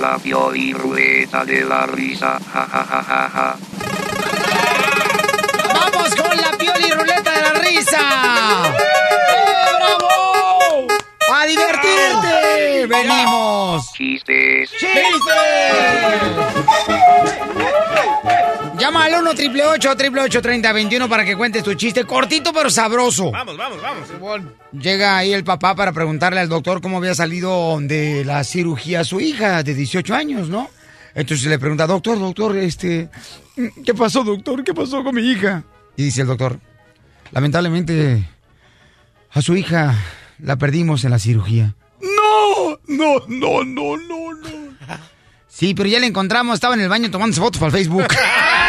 La Pioli Ruleta de la Risa. Ja, ja, ja, ja, ja. ¡Vamos con la pioli ruleta de la risa! ¡Eh, bravo! ¡A divertirte! ¡Venimos! Chistes. Llama al 1 888 3021 para que cuentes tu chiste cortito pero sabroso. Vamos, vamos, vamos. Llega ahí el papá para preguntarle al doctor cómo había salido de la cirugía a su hija de 18 años, ¿no? Entonces le pregunta, doctor, doctor, este, ¿qué pasó, doctor? ¿Qué pasó con mi hija? Y dice el doctor, lamentablemente a su hija la perdimos en la cirugía. No, no, no, no, no, no. Sí, pero ya la encontramos, estaba en el baño tomándose fotos para el Facebook.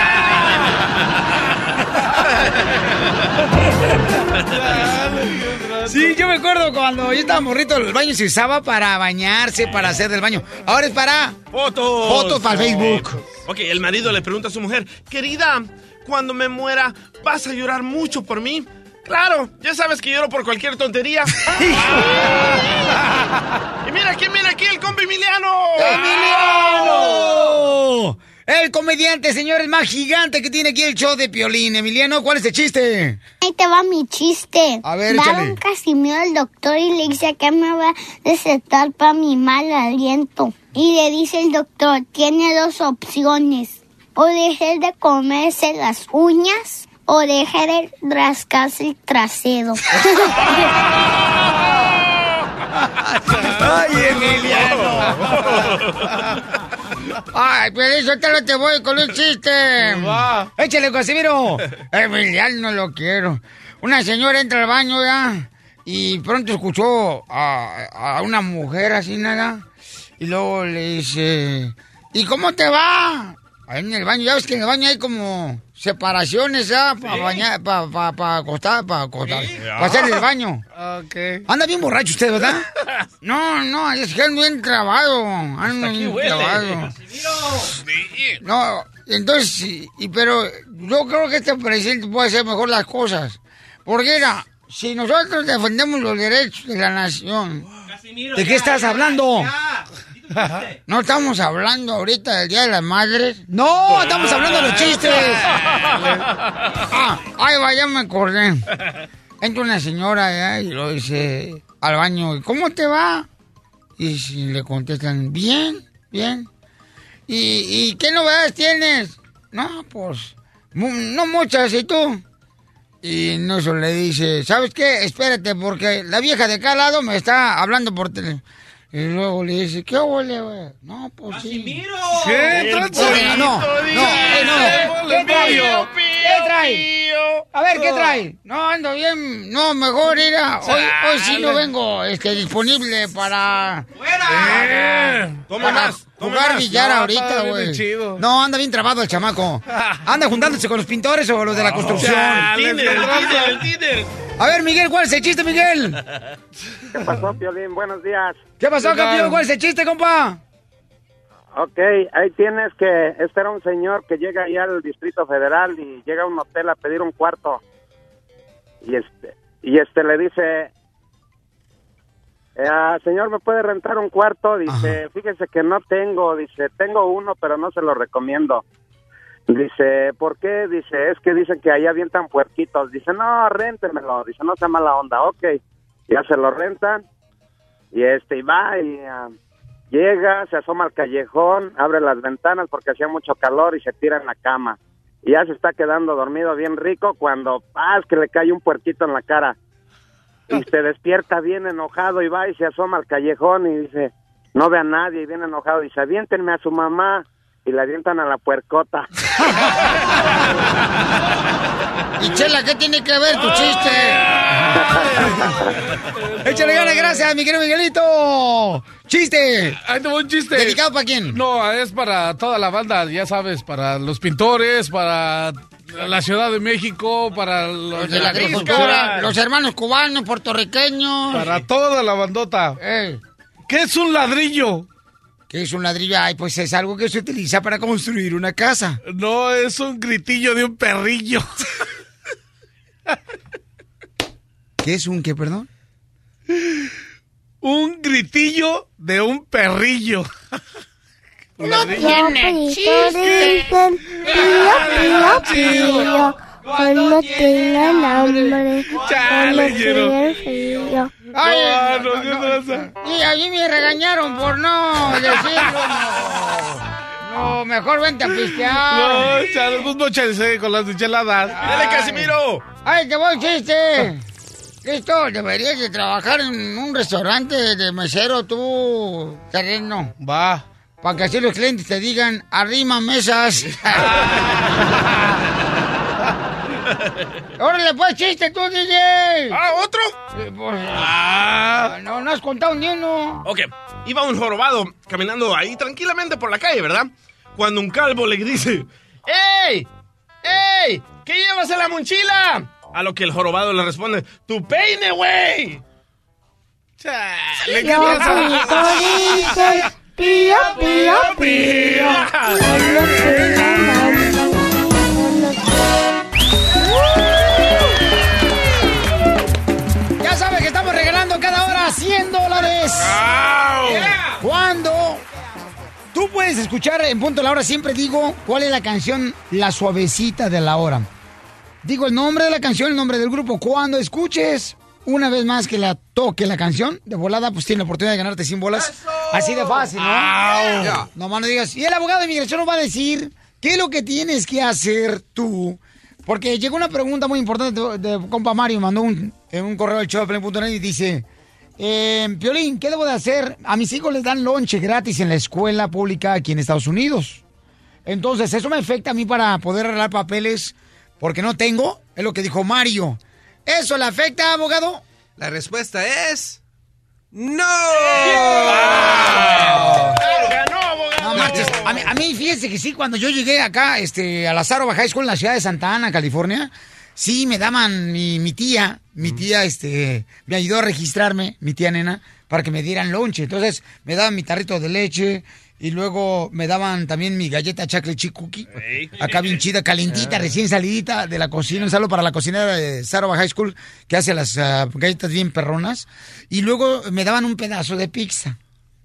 Sí, yo me acuerdo cuando yo estaba morrito, el baño se usaba para bañarse, para hacer del baño. Ahora es para Fotos. fotos para el Facebook. Ok, el marido le pregunta a su mujer, querida, cuando me muera, ¿vas a llorar mucho por mí? Claro, ya sabes que lloro por cualquier tontería. y mira aquí, mira aquí, el compa Emiliano. ¡Emiliano! El comediante, señores, más gigante que tiene aquí el show de Piolín. Emiliano, ¿cuál es el chiste? Ahí te va mi chiste. A ver, Va échale. un Casimiro al doctor y le dice que me va a recetar para mi mal aliento. Y le dice el doctor, tiene dos opciones. O dejar de comerse las uñas o dejar de rascarse el trasero. ¡Ay, Emiliano! Ay, pero te lo te voy con un chiste. Échale, Casimiro. Emiliano, no lo quiero. Una señora entra al baño ya y pronto escuchó a, a una mujer así nada. Y luego le dice, ¿y cómo te va? Ahí en el baño, ya ves que en el baño hay como separaciones ya para bañar, para pa, pa acostar, para acostar, para hacer el baño. Ok. Anda bien borracho usted, ¿verdad? No, no, es que ando bien trabado. Ando aquí bien huele. trabado. No, entonces, y, y- pero yo creo que este presidente puede hacer mejor las cosas. Porque era, si nosotros defendemos los derechos de la nación, ¿de qué estás hablando? No estamos hablando ahorita del Día de las Madres. No, estamos hablando de los chistes. Ah, ay, vaya, me acordé. Entra una señora y lo dice al baño, ¿cómo te va? Y si le contestan, bien, bien. ¿Y, y qué novedades tienes? No, pues, no muchas, ¿y tú? Y en eso le dice, ¿sabes qué? Espérate, porque la vieja de cada lado me está hablando por teléfono. Y luego le dice, ¿qué huele, güey? No, pues sí. ¿Qué? Pollito No, no, eh, no. ¿Qué trae? ¿Qué trae? A ver, ¿qué trae? No, ando bien. No, mejor ir a... Hoy, hoy sí no vengo este, disponible para... Eh, Toma más, toma jugar billar No, ahorita, güey. No, anda bien trabado el chamaco. Anda juntándose con los pintores o los de la construcción. El Tinder, el Tinder, el Tinder. A ver, Miguel, ¿cuál es el chiste, Miguel? ¿Qué pasó, Piolín? Buenos días. ¿Qué pasó, campeón? ¿Cuál es el chiste, compa? Ok, ahí tienes que... Este era un señor que llega ahí al Distrito Federal y llega a un hotel a pedir un cuarto. Y este, y este le dice... eh, ah, señor, ¿me puede rentar un cuarto? Dice, fíjese que no tengo. Dice, tengo uno, pero no se lo recomiendo. Dice, ¿por qué? Dice, es que dicen que ahí avientan puerquitos. Dice, no, réntemelo. Dice, no sea mala onda. Ok. Ya se lo rentan y este y va y ah, llega, se asoma al callejón, abre las ventanas porque hacía mucho calor y se tira en la cama. Y ya se está quedando dormido bien rico cuando ¡paz! que le cae un puerquito en la cara. Y se despierta bien enojado y va y se asoma al callejón y dice, no ve a nadie y bien enojado. Dice, aviéntenme a su mamá y le avientan a la puercota. Y Chela, ¿qué tiene que ver tu chiste? Échale ganas, gracias, mi querido Miguelito. ¡Chiste! Ahí tengo un chiste. ¿Dedicado para quién? No, es para toda la banda, ya sabes, para los pintores, para la Ciudad de México, para los, Los de la agricultura, los hermanos cubanos, puertorriqueños. Para toda la bandota. Eh, ¿Qué es un ladrillo? ¿Qué es un ladrillo? Ay, pues es algo que se utiliza para construir una casa. No, es un gritillo de un perrillo. ¿Qué es un qué, perdón? un gritillo de un perrillo. No tiene chiste. Pío, pío, pío. Cuando tengan hambre. Chale, Cuando lleno. tengan frío. Ay, No, no, no, no, ¿qué no. Y a mí me regañaron por no decirlo. No, No, mejor vente a pistear. No, chale, pues mochese con las micheladas. ¡Dale, Casimiro! ¡Ay, te voy chiste! Listo, deberías de trabajar en un restaurante de mesero tú, terreno. Va. Para que así los clientes te digan, arrima mesas. ¡Órale, pues, chiste tú, DJ! ¡Ah, otro! Eh, pues, ¡Ah! no, no has contado ni uno. Ok, iba un jorobado caminando ahí tranquilamente por la calle, ¿verdad? Cuando un calvo le dice, ¡Ey! ¡Ey! ¿Qué llevas en la mochila? A lo que el jorobado le responde, ¡Tu peine, güey! Chale, ¿qué pasa? pitoritos. Pío, pío, cada hora 100 dólares. Cuando tú puedes escuchar en punto de la hora, siempre digo cuál es la canción La Suavecita de la Hora. Digo el nombre de la canción, el nombre del grupo. Cuando escuches una vez más que la toque la canción, de volada, pues tienes la oportunidad de ganarte 100 bolas. Así de fácil, ¿no? No más no digas. Y el abogado de inmigración nos va a decir qué es lo que tienes que hacer tú. Porque llegó una pregunta muy importante de, de compa Mario, mandó un, en un correo al show de Play.net y dice, eh, Piolín, ¿qué debo de hacer? A mis hijos les dan lonche gratis en la escuela pública aquí en Estados Unidos. Entonces, eso me afecta a mí para poder arreglar papeles porque no tengo, es lo que dijo Mario. ¿Eso le afecta, abogado? La respuesta es... ¡No! No marches. A mí, a mí, fíjense que sí, cuando yo llegué acá, este, a la Sarova High School en la ciudad de Santa Ana, California, sí me daban mi, mi tía, mi tía, este, me ayudó a registrarme, mi tía nena, para que me dieran lonche. Entonces, me daban mi tarrito de leche y luego me daban también mi galleta chocolate chip cookie. Acá bien chida, calentita, recién salidita de la cocina. Un saludo para la cocinera de Sarova High School que hace las ah, galletas bien perronas. Y luego me daban un pedazo de pizza.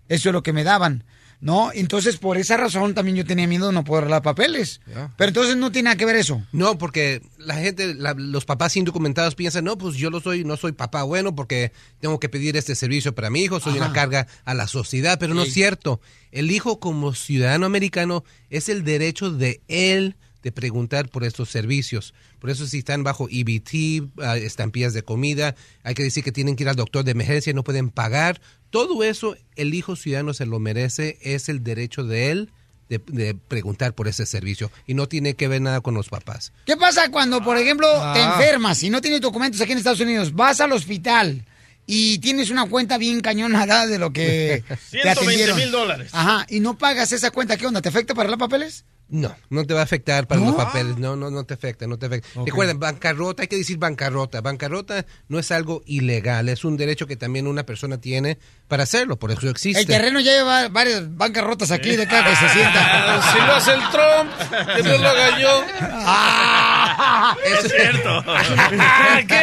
Eso es lo que me daban. ¿No? Entonces, por esa razón también yo tenía miedo de no poder arreglar papeles. Pero entonces no tiene nada que ver eso. No, porque la gente, la- los papás indocumentados piensan, no, pues yo lo soy, no soy papá bueno porque tengo que pedir este servicio para mi hijo, soy Ajá. una carga a la sociedad, pero no es cierto. El hijo como ciudadano americano es el derecho de él de preguntar por estos servicios. Por eso si están bajo EBT, ah, estampillas de comida, hay que decir que tienen que ir al doctor de emergencia, no pueden pagar. Todo eso el hijo ciudadano se lo merece, es el derecho de él de, de preguntar por ese servicio y no tiene que ver nada con los papás. ¿Qué pasa cuando, por ejemplo, te Ah. enfermas y no tienes documentos aquí en Estados Unidos? Vas al hospital y tienes una cuenta bien cañonada de lo que te 120 atendieron. mil dólares. Ajá, y no pagas esa cuenta. ¿Qué onda? ¿Te afecta para los papeles? No, no te va a afectar para ¿No? los papeles. No, no, no te afecta, no te afecta. Recuerden, bancarrota, hay que decir bancarrota. Bancarrota no es algo ilegal, es un derecho que también una persona tiene para hacerlo, por eso existe. El terreno ya lleva varias bancarrotas aquí de acá que se sienta. Ah, Si lo hace el Trump, que no lo haga yo. Ah, Es cierto. ¿Qué?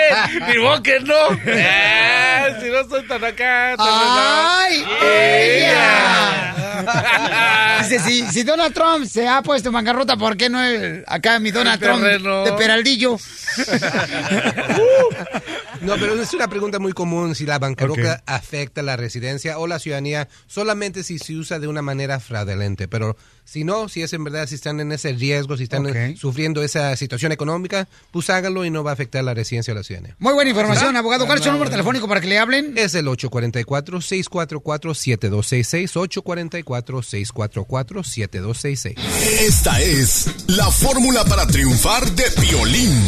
Ni modo que no. Eh, si no soy tan acá, tan ¡Ay! ella. Dice, si, si Donald Trump se ha puesto en bancarrota, ¿por qué no el- acá mi Donald Trump de Peraldillo? No, pero es una pregunta muy común si la bancarrota afecta la residencia o la ciudadanía solamente si se usa de una manera fraudulenta. Pero si no, si es en verdad, si están en ese riesgo, si están sufriendo esa situación económica, pues hágalo y no va a afectar la residencia o la ciudadanía. Muy buena información, abogado. ¿Cuál es su número telefónico para que le hablen? Es el 844-644-7266, 844-644-7266. Esta es la fórmula para triunfar de violín.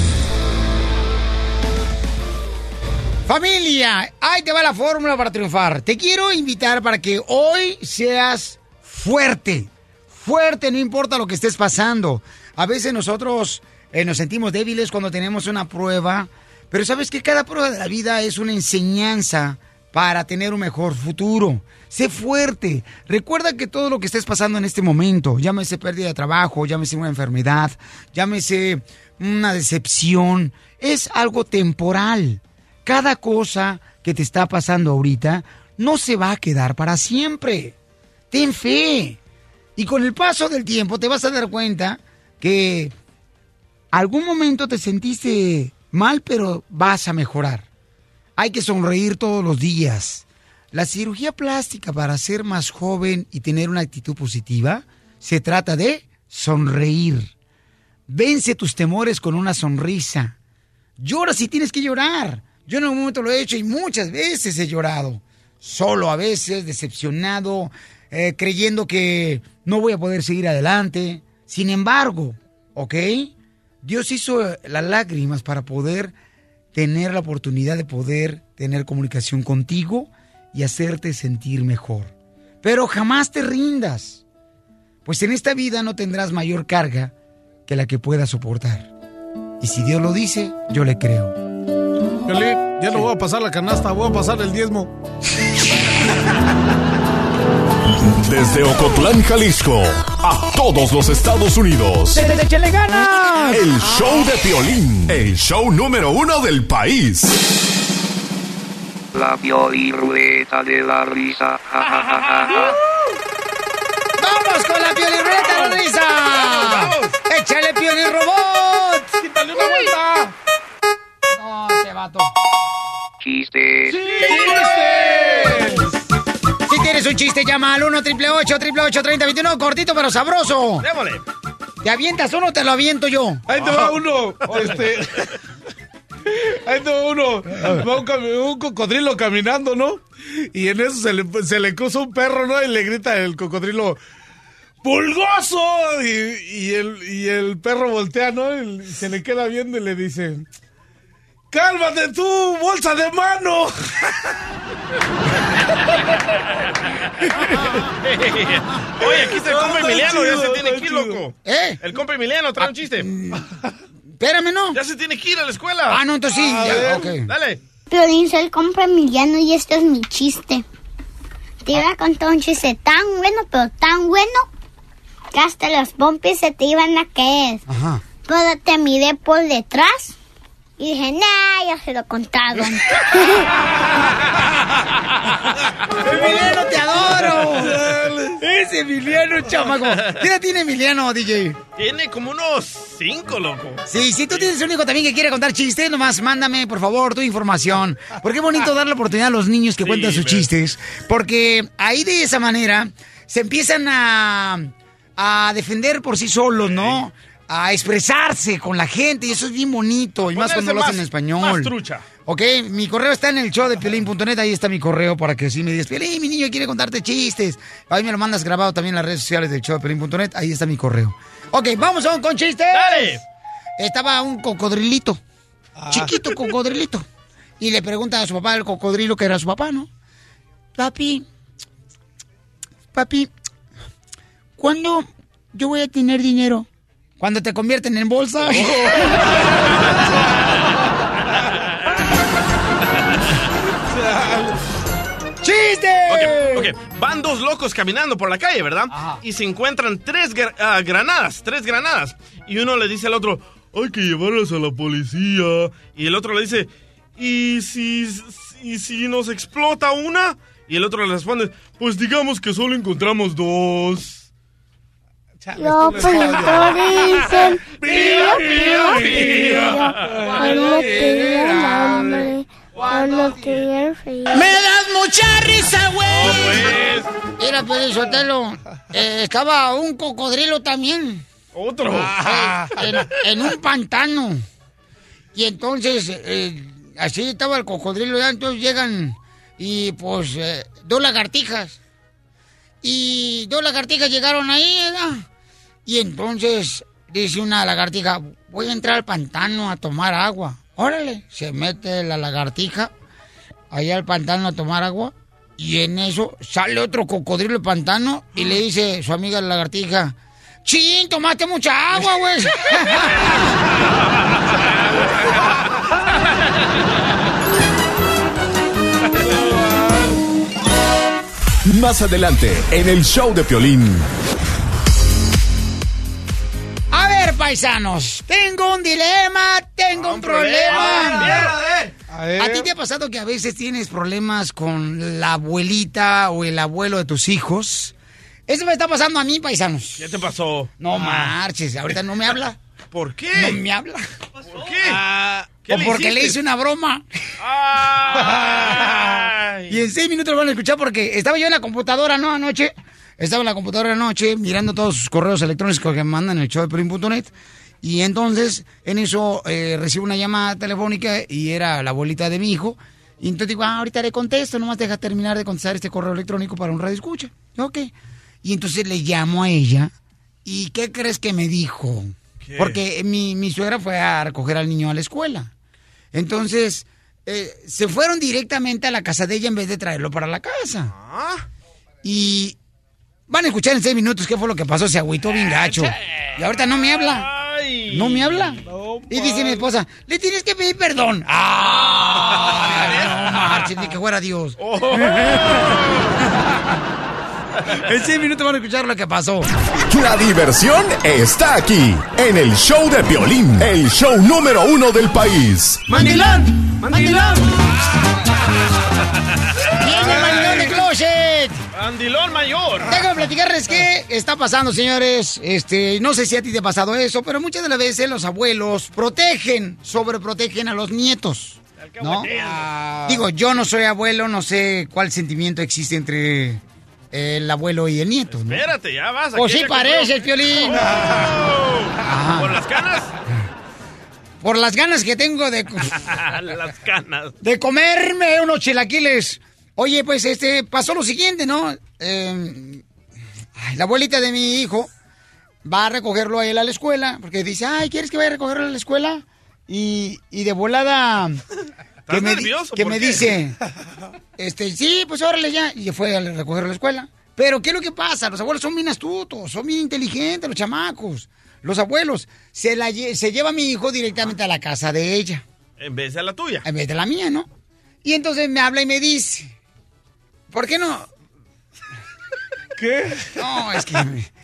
Familia, ahí te va la fórmula para triunfar. Te quiero invitar para que hoy seas fuerte. Fuerte, no importa lo que estés pasando. A veces nosotros eh, nos sentimos débiles cuando tenemos una prueba, pero sabes que cada prueba de la vida es una enseñanza para tener un mejor futuro. Sé fuerte. Recuerda que todo lo que estés pasando en este momento, llámese pérdida de trabajo, llámese una enfermedad, llámese una decepción, es algo temporal. Cada cosa que te está pasando ahorita no se va a quedar para siempre. Ten fe. Y con el paso del tiempo te vas a dar cuenta que algún momento te sentiste mal, pero vas a mejorar. Hay que sonreír todos los días. La cirugía plástica para ser más joven y tener una actitud positiva se trata de sonreír. Vence tus temores con una sonrisa. Llora si tienes que llorar. Yo en algún momento lo he hecho y muchas veces he llorado. Solo a veces, decepcionado, eh, creyendo que no voy a poder seguir adelante. Sin embargo, ¿ok? Dios hizo eh, las lágrimas para poder tener la oportunidad de poder tener comunicación contigo y hacerte sentir mejor. Pero jamás te rindas, pues en esta vida no tendrás mayor carga que la que puedas soportar. Y si Dios lo dice, yo le creo. Piolín, ya no voy a pasar la canasta, voy a pasar el diezmo. Desde Ocotlán, Jalisco, a todos los Estados Unidos. ¡Échale ganas! El show de Piolín, el show número uno del país. La Piolirrueta de la risa. Ja, ja, ja, ja, ja. ¡Vamos con la piolirreta de la risa! ¡Vamos! ¡Échale piolín robot! ¡Dale una vuelta! Vato. Chistes. Si tienes un chiste, llama al 1 888 3021 cortito pero sabroso. Démosle. ¿Te avientas uno o te lo aviento yo? Ahí te va uno. Este. Ahí te va uno. Va un, cocodrilo caminando, ¿no? Y en eso se le, se le cruza un perro, ¿no? Y le grita el cocodrilo. ¡Pulgoso! Y, y el, y el perro voltea, ¿no? Y se le queda viendo y le dice. ¡Cálmate tú, bolsa de mano! Oye, aquí está el compa Emiliano, ya se tiene que ir, loco. ¿Eh? El compa Emiliano trae un chiste. Espérame, ¿no? Ya se tiene que ir a la escuela. Ah, no, entonces sí. A ya, ver, ok. Dale. Piolín, soy el compra Emiliano y este es mi chiste. Te iba a contar un chiste tan bueno, pero tan bueno, que hasta los pompis se te iban a caer. Ajá. Pero te miré por detrás y dije, nah, ya se lo contaron. ¡Emiliano, te adoro! Ese Emiliano, chamaco. ¿Qué edad tiene Emiliano, DJ? Tiene como unos cinco, loco. Sí, si tú tienes un hijo también que quiere contar chistes, nomás mándame, por favor, tu información. Porque es bonito darle la oportunidad a los niños que Sí, cuentan sus chistes. Porque ahí de esa manera se empiezan a, a defender por sí solos, ¿no? A expresarse con la gente y eso es bien bonito. Y más cuando lo hacen en español. más trucha. Ok, mi correo está en el show de Piolín.net, ahí está mi correo para que si me digas, Piolín, mi niño quiere contarte chistes. Ahí me lo mandas grabado también en las redes sociales del show de Piolín.net, ahí está mi correo. Ok, vamos a un con chistes. Dale. Estaba un cocodrilito, chiquito cocodrilito, y le pregunta a su papá, el cocodrilo, que era su papá, ¿no? Papi, papi, ¿cuándo yo voy a tener dinero? Cuando te convierten en bolsa. ¡Chiste! Ok, ok. Van dos locos caminando por la calle, ¿verdad? Y se encuentran tres gra- ah, granadas, tres granadas. Y uno le dice al otro, hay que llevarlas a la policía. Y el otro le dice, ¿y si, y si nos explota una? Y el otro le responde, pues digamos que solo encontramos dos. Los pintores dicen, Pío, pío, pío. cuando te el hambre, Cuando te reír. ¡Me das mucha risa, güey! pues. Mira, Piolín Sotelo, eh, estaba un cocodrilo también. Otro. Eh, en, en un pantano. Y entonces, eh, así estaba el cocodrilo, ya entonces llegan y pues eh, dos lagartijas. Y dos lagartijas llegaron ahí, ¿verdad? Y entonces dice una lagartija, voy a entrar al pantano a tomar agua. Órale, se mete la lagartija allá al pantano a tomar agua. Y en eso sale otro cocodrilo del pantano y le dice su amiga la lagartija, ¡Chin, tomaste mucha agua, güey! Más adelante, en el show de Piolín. Paisanos, tengo un dilema, tengo un, problema. ¿A ti te ha pasado que a veces tienes problemas con la abuelita o el abuelo de tus hijos? Eso me está pasando a mí, paisanos. ¿Qué te pasó? No marches, ahorita no me habla. ¿Por qué? No me habla. ¿Por qué? ¿Qué o le porque le hice una broma. Ay. Y en seis minutos lo van a escuchar porque estaba yo en la computadora, ¿no? Anoche. Estaba en la computadora anoche mirando todos sus correos electrónicos que me mandan en el show de Pelín.net. Y entonces, en eso, eh, recibo una llamada telefónica y era la abuelita de mi hijo. Y entonces digo, ah, ahorita le contesto, nomás deja terminar de contestar este correo electrónico para un radio escucha. Ok. Y entonces le llamo a ella. ¿Y qué crees que me dijo? ¿Qué? Porque mi, mi suegra fue a recoger al niño a la escuela. Entonces, eh, se fueron directamente a la casa de ella en vez de traerlo para la casa. Ah. Y van a escuchar en seis minutos qué fue lo que pasó. Se agüitó bien gacho. Y ahorita no me habla. No me habla. Y dice mi esposa, le tienes que pedir perdón. ¡Ah! No marches, ni que fuera Dios. Oh. En seis minutos van a escuchar lo que pasó. La diversión está aquí, en el show de Piolín, el show número uno del país. ¡Mandilón! ¡Mandilón! ¡Viene el mandilón de closet! Andilón mayor. Déjame platicarles qué está pasando, señores. Este, no sé si a ti te ha pasado eso, pero muchas de las veces los abuelos protegen, sobreprotegen a los nietos. ¿No? Digo, yo no soy abuelo, no sé cuál sentimiento existe entre el abuelo y el nieto. ¿no? Espérate, ya vas. Pues sí parece, no- el Piolín. Oh. ¿Por las canas? Por las ganas que tengo de, las canas. de comerme unos chilaquiles. Oye, pues este pasó lo siguiente, ¿no? Eh, ay, la abuelita de mi hijo va a recogerlo a él a la escuela, porque dice, ay, ¿quieres que vaya a recogerlo a la escuela? Y, y de volada que, me, nervioso? que ¿Por me qué? dice, este, sí, pues órale ya, y fue a recogerlo a la escuela. Pero, ¿qué es lo que pasa? Los abuelos son bien astutos, son bien inteligentes, los chamacos. Los abuelos, se, la, se lleva a mi hijo directamente a la casa de ella En vez de la tuya. en vez de la mía, ¿no? Y entonces me habla y me dice, ¿por qué no? ¿Qué? No, es que,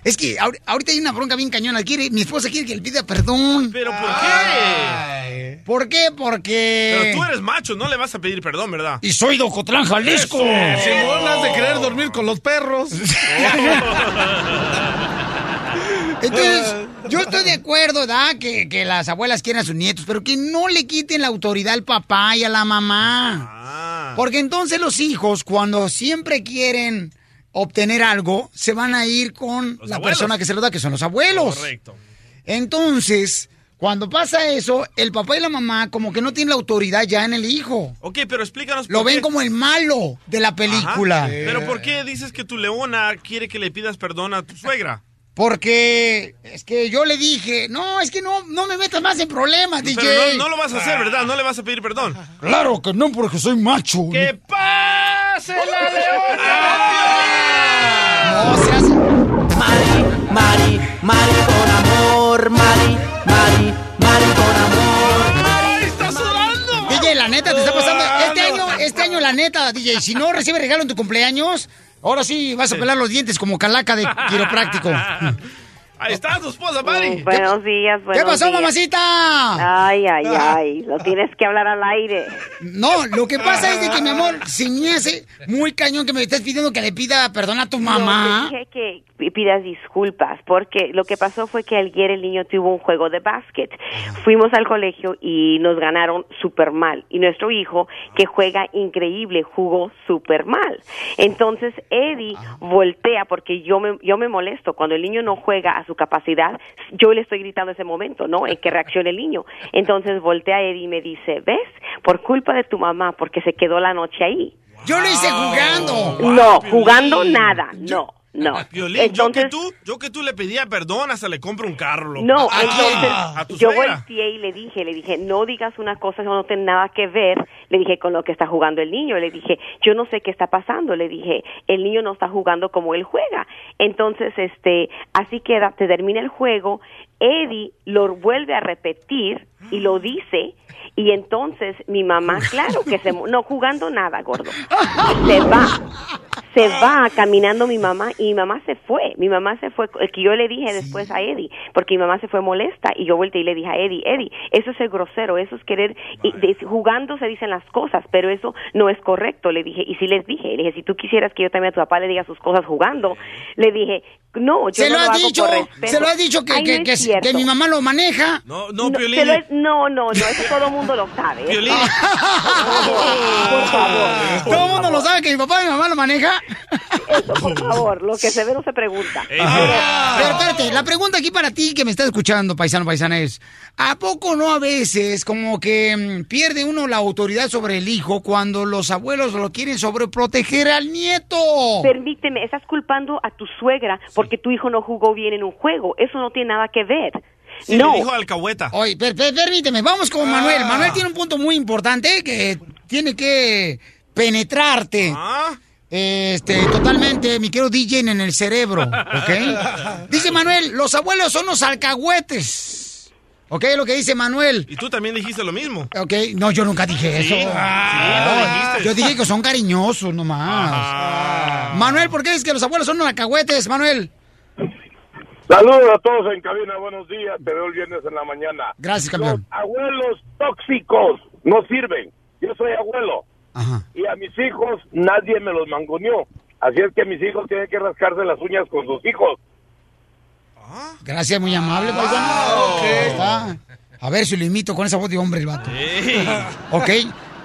es que ahor- ahorita hay una bronca bien cañona. Quiere, mi esposa quiere que le pida perdón. ¿Pero por qué? ¿Por qué? Porque... Pero tú eres macho, no le vas a pedir perdón, ¿verdad? Y soy de Ocotlán, Jalisco. Simón, has de querer dormir con los perros. Entonces, yo estoy de acuerdo, ¿da? Que, que las abuelas quieran a sus nietos, pero que no le quiten la autoridad al papá y a la mamá. Ah. Porque entonces los hijos, cuando siempre quieren obtener algo, se van a ir con Los la abuelos. persona que se lo da, que son los abuelos. Correcto. Entonces, cuando pasa eso, el papá y la mamá como que no tienen la autoridad ya en el hijo. Ok, pero explícanos Lo por ven qué. como el malo de la Ajá. película. Pero ¿por qué dices que tu leona quiere que le pidas perdón a tu suegra? Porque es que yo le dije, no, es que no, no me metas más en problemas, DJ. Pero no, no lo vas a hacer, ¿verdad? No le vas a pedir perdón. Claro que no, porque soy macho. ¡Que pase la leona! No seas... Mari, Mari, Mari con amor, Mari, Mari, Mari con amor. ¡Ay, está sudando! DJ, la neta, te está pasando. Este año, este año, la neta, DJ, si no recibes regalo en tu cumpleaños, ahora sí vas a pelar los dientes como calaca de quiropráctico. Ahí está tu esposa, Mari. Buenos días, buenos ¿Qué pasó, días. mamacita? Ay, ay, ay, lo tienes que hablar al aire. No, lo que pasa es de que, mi amor, se me hace muy cañón que me estés pidiendo que le pida perdón a tu mamá. No, dije que pi- pidas disculpas, porque lo que pasó fue que ayer el niño tuvo un juego de básquet. Fuimos al colegio y nos ganaron súper mal. Y nuestro hijo, que juega increíble, jugó súper mal. Entonces Eddie voltea, porque yo me, yo me molesto. Cuando el niño no juega a su capacidad, yo le estoy gritando ese momento, ¿no? En que reaccione el niño. Entonces voltea Eddie y me dice, ¿ves? Por culpa de tu mamá, porque se quedó la noche ahí. Yo lo hice jugando. No, jugando nada, no, no. Violín, yo que Entonces, tú, yo que tú le pedía perdón, hasta le compro un carro. no, ¿A quién? entonces ¿A tu yo volteé y le dije, le dije, no digas una cosa que no tiene nada que ver, le dije, con lo que está jugando el niño, le dije, yo no sé qué está pasando, le dije, el niño no está jugando como él juega. Entonces, este, así queda, te termina el juego, Eddie lo vuelve a repetir y lo dice, y entonces mi mamá, claro que se, no jugando nada, gordo, se va, se va caminando mi mamá y mi mamá se fue, mi mamá se fue, el que yo le dije después a Eddie, porque mi mamá se fue molesta y yo volteé y le dije a Eddie, Eddie, eso es ser grosero, eso es querer, y de- jugando se dicen las cosas, pero eso no es correcto, le dije, y sí les dije, le dije, si tú quisieras que yo también a tu papá le diga sus cosas jugando, le dije, no, yo Se no lo lo has hago dicho, por respeto. se lo has dicho que, Ay, que, no mi mamá lo maneja. No, No, se lo es- no, no, no, eso todo el mundo lo sabe. Piolín. Por favor. Todo el mundo lo sabe que mi papá y mi mamá lo maneja. Eso, por favor, lo que se ve no se pregunta. Pero espérate, la pregunta aquí para ti que me está escuchando, paisano, paisana, es, ¿a poco no a veces como que mm, pierde uno la autoridad sobre el hijo cuando los abuelos lo quieren sobreproteger al nieto? Permíteme, estás culpando a tu suegra porque tu hijo no jugó bien en un juego. Eso no tiene nada que ver. Sí, no. dijo alcahueta. Oye, per- per- permíteme, vamos con Manuel. Manuel tiene un punto muy importante que tiene que penetrarte. Este, totalmente, mi querido DJ, en el cerebro, ¿ok? Dice Manuel, los abuelos son los alcahuetes. ¿Ok? Lo que dice Manuel. Y tú también dijiste lo mismo. Ok, no, yo nunca dije eso. Sí, Ah, sí, lo dijiste. yo dije que son cariñosos nomás. Manuel, ¿por qué dices que los abuelos son alcahuetes, Manuel? Saludos a todos en cabina, buenos días. Te veo el viernes en la mañana. Gracias, campeón. Los abuelos tóxicos no sirven. Yo soy abuelo. Y a mis hijos nadie me los mangoneó. Así es que mis hijos tienen que rascarse las uñas con sus hijos. Gracias, muy amable. Ahí está. A ver si lo imito con esa voz de hombre el vato. Ok.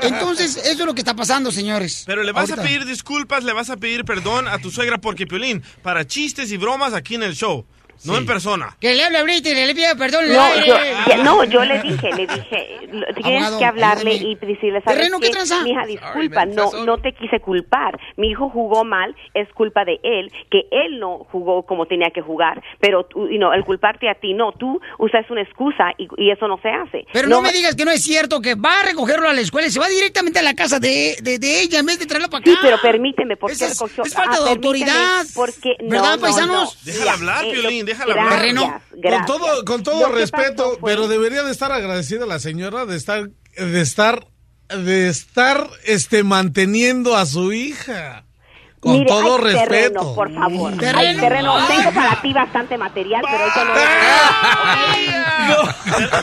Entonces, eso es lo que está pasando, señores. Pero le vas Ahorita. a pedir disculpas, le vas a pedir perdón a tu suegra porque, Piolín, para chistes y bromas aquí en el show, no en persona. Que le hable a Britney, le pida perdón. No, yo, ya- no, yo le dije, le dije, tienes Abogado, que hablarle y decirle, ¿sabes Terreno, ¿qué qué? Mija, disculpa, no, no te quise culpar. Mi hijo jugó mal, es culpa de él, que él no jugó como tenía que jugar, pero tú, y no, el culparte a ti, no, tú usas una excusa y, y eso no se hace. Pero no, me digas que no es cierto, que va a recogerlo a la escuela y se va directamente a la casa de, de, de ella en vez de traerlo para acá. Sí, pero permíteme, porque es- recogió- es falta de ah, permíteme, autoridad. Porque no, ¿Verdad, no, paisanos? no. Déjala hablar, eh, Piolín, déjala gracias, hablar. Con gracias. todo, con todo Lo que respeto, pero debería de estar agradecida la señora de estar, de estar, de estar, este, manteniendo a su hija. Con Mire, todo hay respeto. terreno, por favor. Hay ¿Terreno? terreno. Ah. Tengo para ti bastante material, pero eso no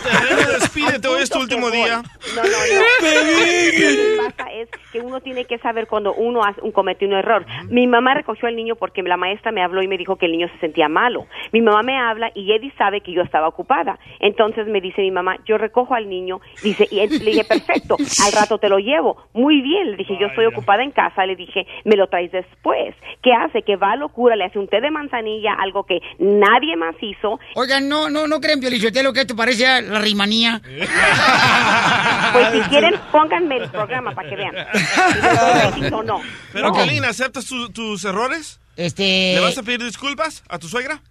Terreno, despídete, hoy es tu último día. No, no, no. Lo que pasa es que uno tiene que saber cuando uno hace un, comete un error. Mi mamá recogió al niño porque la maestra me habló y me dijo que el niño se sentía malo. Mi mamá me habla y Eddie sabe que yo estaba ocupada. Entonces me dice mi mamá, yo recojo al niño. Dice, y él- le dije, perfecto, al rato te lo llevo. Muy bien, le dije, yo estoy ocupada en casa. Le dije, me lo traes después. ¿Qué hace? Que va a locura, le hace un té de manzanilla, algo que nadie más hizo. Oigan, no, no, no creen, Piolichotelo, que esto parece la rimanía. Pues si quieren, pónganme el programa para que vean. Si no. Pero, No. Piolín, ¿aceptas tu- tus errores? Este... ¿Le vas a pedir disculpas a tu suegra?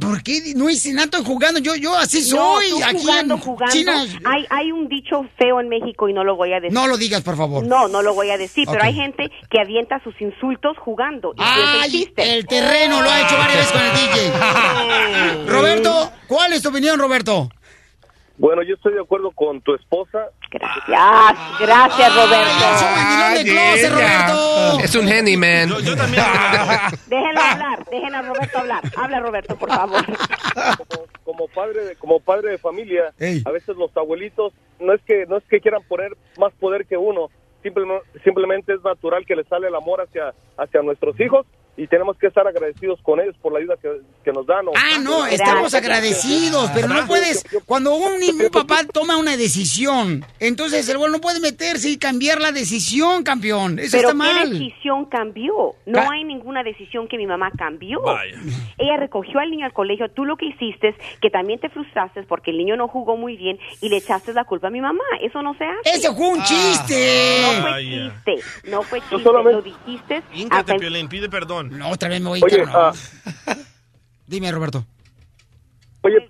¿Por qué no hice nada estoy jugando? Yo, yo así soy. No, tú aquí jugando, en jugando. China. Hay, hay un dicho feo en México y no lo voy a decir. No lo digas, por favor. No, no lo voy a decir, pero hay gente que avienta sus insultos jugando. Y ¡Ay! El terreno lo ha hecho varias veces con el DJ. Roberto, ¿cuál es tu opinión, Roberto? Bueno, yo estoy de acuerdo con tu esposa. Gracias, gracias, Roberto. de closet, Roberto. Es un handyman. Yo, también. Déjenlo hablar, dejen a Roberto hablar. Habla Roberto, por favor. como padre de, como padre de familia, a veces los abuelitos no es que no es que quieran poner más poder que uno, simplemente, simplemente es natural que les sale el amor hacia hacia nuestros hijos y tenemos que estar agradecidos con ellos por la ayuda que, que nos dan. o- Ah, no, estamos agradecidos, pero no puedes, cuando un, un papá toma una decisión, entonces el abuelo no puede meterse y cambiar la decisión, campeón. Eso Pero está mal. ¿qué decisión cambió? No hay ninguna decisión que mi mamá cambió. Ella recogió al niño al colegio. Tú lo que hiciste es que también te frustraste porque el niño no jugó muy bien y le echaste la culpa a mi mamá. Eso no se hace. ¡Ese fue un chiste! No fue chiste. No fue chiste. solamente- Lo dijiste. Híncate, hasta en- Piolín, pide perdón. No, otra vez me voy Oye, cabrón. ah, Dime, Roberto. oye,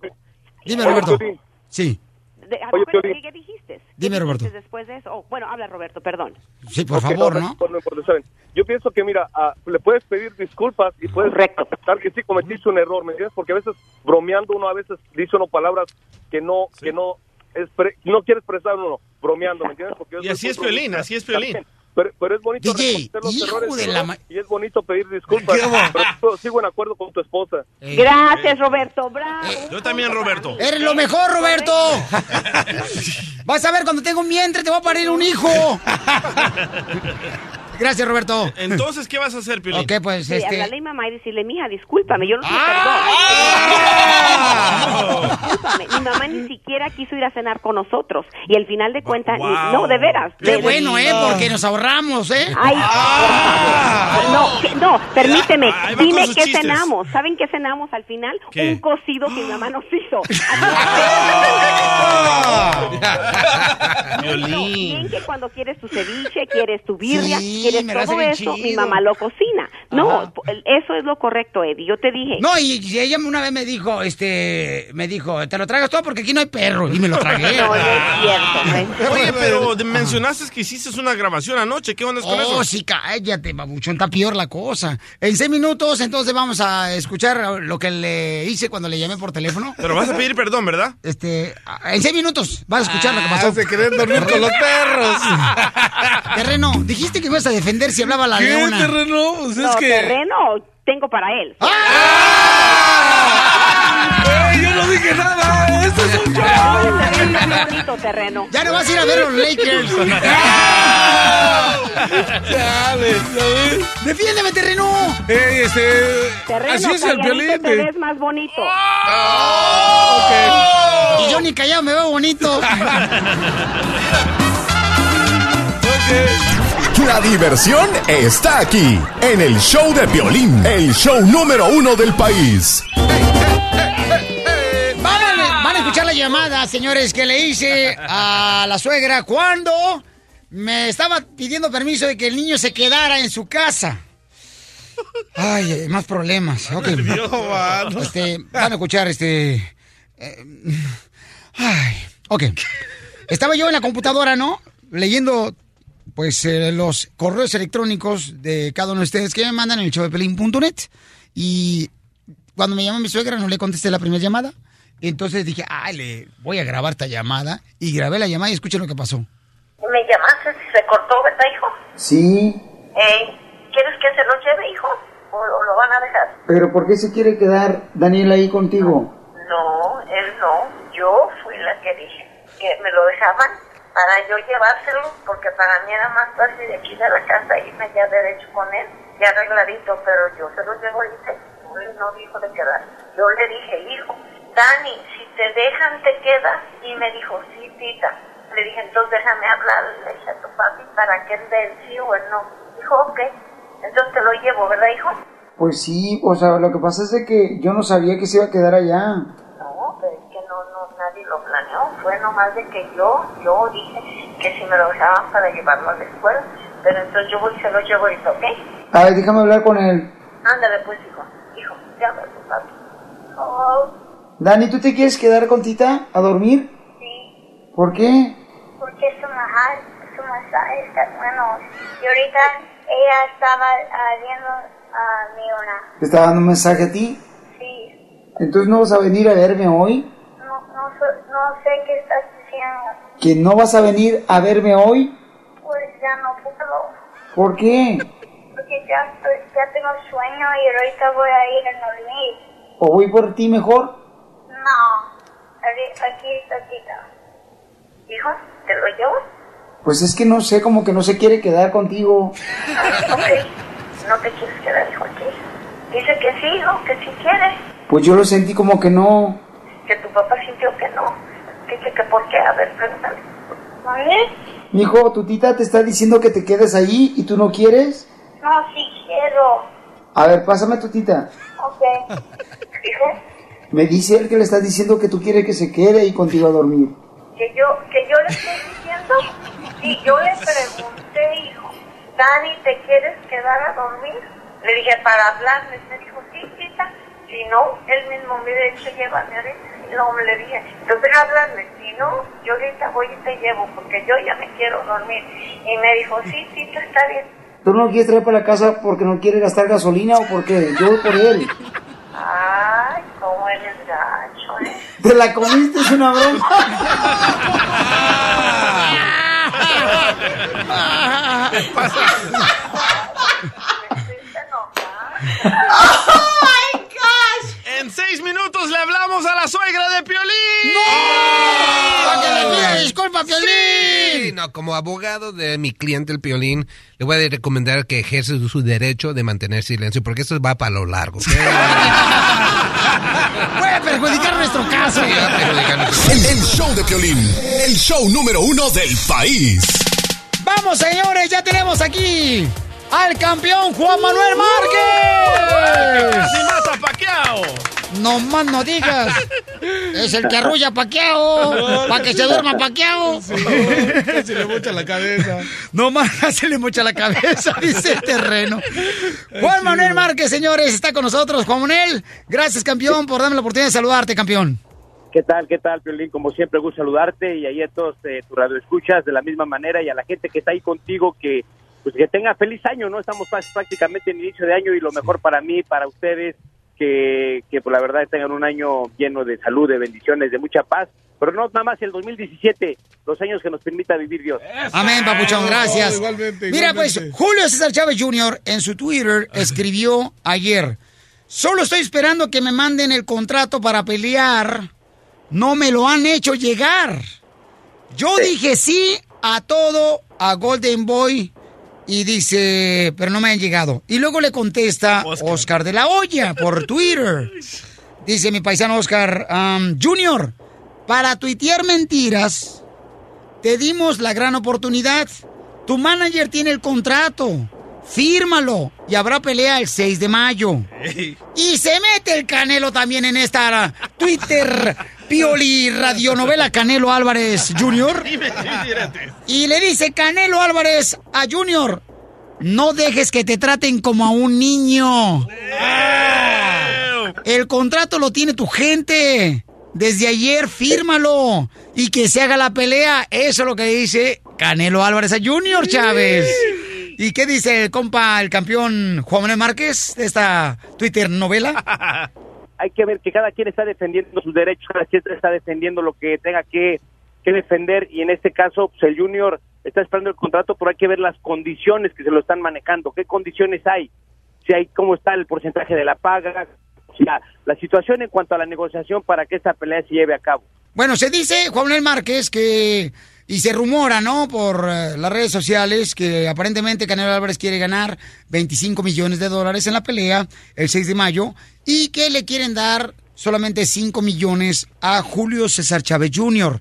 Dime, oye, Roberto. Piolín, Sí, de- a Oye, Roberto, Piolín. ¿qué dijiste? ¿Qué Dime, dijiste Roberto. Después de eso. Oh, bueno, habla Roberto, perdón. sí, por Ok, favor, no, ¿no? importa, bien. Yo pienso que, mira, ah, le puedes pedir disculpas y puedes aceptar que sí cometiste un error, ¿me entiendes? Porque a veces bromeando uno a veces dice uno palabras que no, que no, expre- no quiere expresar uno, bromeando, ¿me entiendes? Porque Y así es Piolín, así es Piolín. Pero, pero es bonito DJ, reconocer los hijo errores la y es bonito pedir disculpas. Pero sigo en acuerdo con tu esposa. Gracias, Roberto. Bravo. Yo también, Roberto. ¡Eres lo mejor, Roberto! Vas a ver cuando tengo un vientre, te va a parir un hijo. Gracias, Roberto. Entonces, ¿qué vas a hacer, Piolín? Ok, pues Sí, este. hablarle a mi mamá y decirle, mija, discúlpame, yo no te perdono. Discúlpame, mi mamá ni siquiera quiso ir a cenar con nosotros. Y al final de cuentas, ni- Wow. no, de veras. Qué de- bueno, ¿eh? Porque nos ahorramos, ¿eh? Ay, favor. No, que- no, permíteme. Ahí va con Dime sus qué chistes. cenamos. ¿Saben qué cenamos al final? ¿Qué? Un cocido que mi mamá nos hizo. Violín. Bien que cuando quieres tu ceviche, quieres tu birria, Sí, quieres me todo eso, mi mamá lo cocina. No, Ajá. eso es lo correcto, Eddie. Yo te dije. No, y, y ella una vez me dijo, este, me dijo, te lo tragas todo porque aquí no hay perro. Y me lo tragué. No, no es cierto. Oye, pero mencionaste que hiciste una grabación anoche. ¿Qué onda con Oh, eso? sí, cállate, babuchón, está peor la cosa. En seis minutos, entonces vamos a escuchar lo que le hice cuando le llamé por teléfono. Pero vas a pedir perdón, ¿verdad? Este, en seis minutos vas a escuchar lo que pasó. Ah, se querían dormir con los perros. Terreno, dijiste que ibas a defender si hablaba la ¿Qué, leona. terreno? Pues es no, que- terreno tengo para él. ¡Ey, yo no dije nada! ¡Esto es un show! Bonito terreno. Ya no vas a ir a ver los Lakers. Dale, ¿sabes? Defiéndeme, terreno. Ey, este... Terreno, así es el violín. te ves más bonito. Y yo ni callado me veo bonito. La diversión está aquí, en el show de violín, el show número uno del país. Van a, van a escuchar la llamada, señores, que le hice a la suegra cuando me estaba pidiendo permiso de que el niño se quedara en su casa. Ay, eh, más problemas. Ok. Este, van a escuchar este. eh, ay, ok. Estaba yo en la computadora, ¿no? Leyendo, pues, eh, los correos electrónicos de cada uno de ustedes que me mandan en el showdepelín.net. Y cuando me llamó mi suegra no le contesté la primera llamada. Entonces dije, ay, le voy a grabar esta llamada. Y grabé la llamada y escuchen lo que pasó. Me llamaste, se cortó, ¿verdad, hijo? Sí, Eh, ¿Quieres que se lo lleve, hijo? ¿O, o lo van a dejar? pero ¿por qué se quiere quedar Daniel ahí contigo? No, él no. Yo fui la que dije que me lo dejaban para yo llevárselo, porque para mí era más fácil de aquí de la casa irme ya derecho con él, ya arregladito, pero yo se lo llevo ahorita. Él no dijo de quedar. Yo le dije, hijo, Dani, si te dejan, te quedas. Y me dijo, sí, tita. Le dije, entonces déjame hablarle a tu papi para que él dé el sí o el no. Dijo, ok. Entonces te lo llevo, ¿verdad, hijo? Pues sí, o sea, lo que pasa es de que yo no sabía que se iba a quedar allá. No, pero es que no, no, nadie lo planeó. Fue nomás de que yo, yo dije que si me lo dejaban para llevarlo a la escuela. Pero entonces yo voy y se lo llevo ahorita, ¿ok? A ver, déjame hablar con él. Ándale pues, hijo. Hijo, llama a tu papi. Oh, Dani, ¿tú te quieres quedar con Tita a dormir? sí, ¿Por qué? porque su masaje, su masaje está bueno. Y ahorita ella estaba ah, viendo a mi una. ¿Te está dando un mensaje a ti? Sí, Entonces no vas a venir a verme hoy. No, no, sé- qué estás diciendo. ¿Que no vas a venir a verme hoy? Pues ya no puedo. ¿Por qué? ya, estoy- ya tengo sueño y ahorita voy a ir a dormir. ¿O voy por ti mejor? No, aquí aquí está tita. Hijo, ¿te lo llevo? Pues es que no sé, como que no se quiere quedar contigo. Ok, no te quieres quedar, hijo, aquí. Dice que sí, hijo, que sí quiere. Pues yo lo sentí como que no. Que tu papá sintió que no. Dice que por qué, a ver, pregúntale. ¿Vale? Mijo, tu tita te está diciendo que te quedes ahí y tú no quieres. No, sí quiero. A ver, pásame a tu tita. Ok. Hijo, Me dice él que le estás diciendo que tú quieres que se quede ahí contigo a dormir. que yo, que yo le estoy diciendo. Y yo le pregunté, hijo, Dani, ¿te quieres quedar a dormir? Le dije, para hablarles. Me dijo, sí, tita. Si no, él mismo me dice, llévame ahorita. Luego le dije, entonces hablarles. Si no, yo ahorita voy y te llevo, porque yo ya me quiero dormir. Y me dijo, sí, tita, está bien. ¿Tú no lo quieres traer para la casa porque no quiere gastar gasolina o porque yo voy por él? Ay, cómo eres gacho, ¿eh? ¿Te la comiste? Es una broma. ¡Oh, my gosh! En seis minutos le hablamos a la suegra de Piolín. ¡Para que le pida disculpa, Piolín! Sí, no, como abogado de mi cliente el Piolín, le voy a recomendar que ejerce su derecho de mantener silencio, porque esto va para lo largo. Puede perjudicar nuestro caso. El, el show de Piolín, el show número uno del país. Vamos, señores, ya tenemos aquí al campeón Juan Manuel Márquez. ¡Casi mata a Pacquiao! No más no digas. Es el que arrulla a Paquiao. Para que se duerma Paquiao. Se le mocha la cabeza. No más se le mocha la cabeza, dice el terreno. Juan Manuel Márquez, señores, está con nosotros. Juan Manuel, gracias, campeón, por darme la oportunidad de saludarte, campeón. ¿Qué tal, qué tal, Piolín? Como siempre, gusto saludarte y ahí a todos eh, tu radio escuchas de la misma manera y a la gente que está ahí contigo que pues que tenga feliz año, ¿no? Estamos prácticamente en inicio de año y lo mejor para mí, para ustedes, que, que pues la verdad tengan un año lleno de salud, de bendiciones, de mucha paz, pero no nada más el 2017, los años que nos permita vivir Dios. Amén, papuchón, gracias. igualmente, Mira, pues. Julio César Chávez Jr. en su Twitter escribió ayer: Solo estoy esperando que me manden el contrato para pelear. No me lo han hecho llegar. Yo dije sí a todo a Golden Boy y dice, pero no me han llegado. Y luego le contesta Oscar, de la Hoya por Twitter. Dice mi paisano Oscar um, Junior, para tuitear mentiras, te dimos la gran oportunidad. Tu manager tiene el contrato. Fírmalo y habrá pelea el 6 de mayo. Y se mete el Canelo también en esta Twitter Pioli radionovela Canelo Álvarez Jr. Y le dice Canelo Álvarez a Junior, no dejes que te traten como a un niño. El contrato lo tiene tu gente. Desde ayer, fírmalo. Y que se haga la pelea. Eso es lo que dice Canelo Álvarez a Junior Chávez. ¿Y qué dice el compa, el campeón Juan Manuel Márquez de esta Twitter novela? Hay que ver que cada quien está defendiendo sus derechos, cada quien está defendiendo lo que tenga que, defender y en este caso pues, el Junior está esperando el contrato, pero hay que ver las condiciones que se lo están manejando, qué condiciones hay, si hay cómo está el porcentaje de la paga, la situación en cuanto a la negociación para que esta pelea se lleve a cabo. Bueno, se dice, Juan Manuel Márquez, que... Y se rumora, ¿no? Por eh, las redes sociales que aparentemente Canelo Álvarez quiere ganar 25 millones de dólares en la pelea el 6 de mayo y que le quieren dar solamente 5 millones a Julio César Chávez Jr.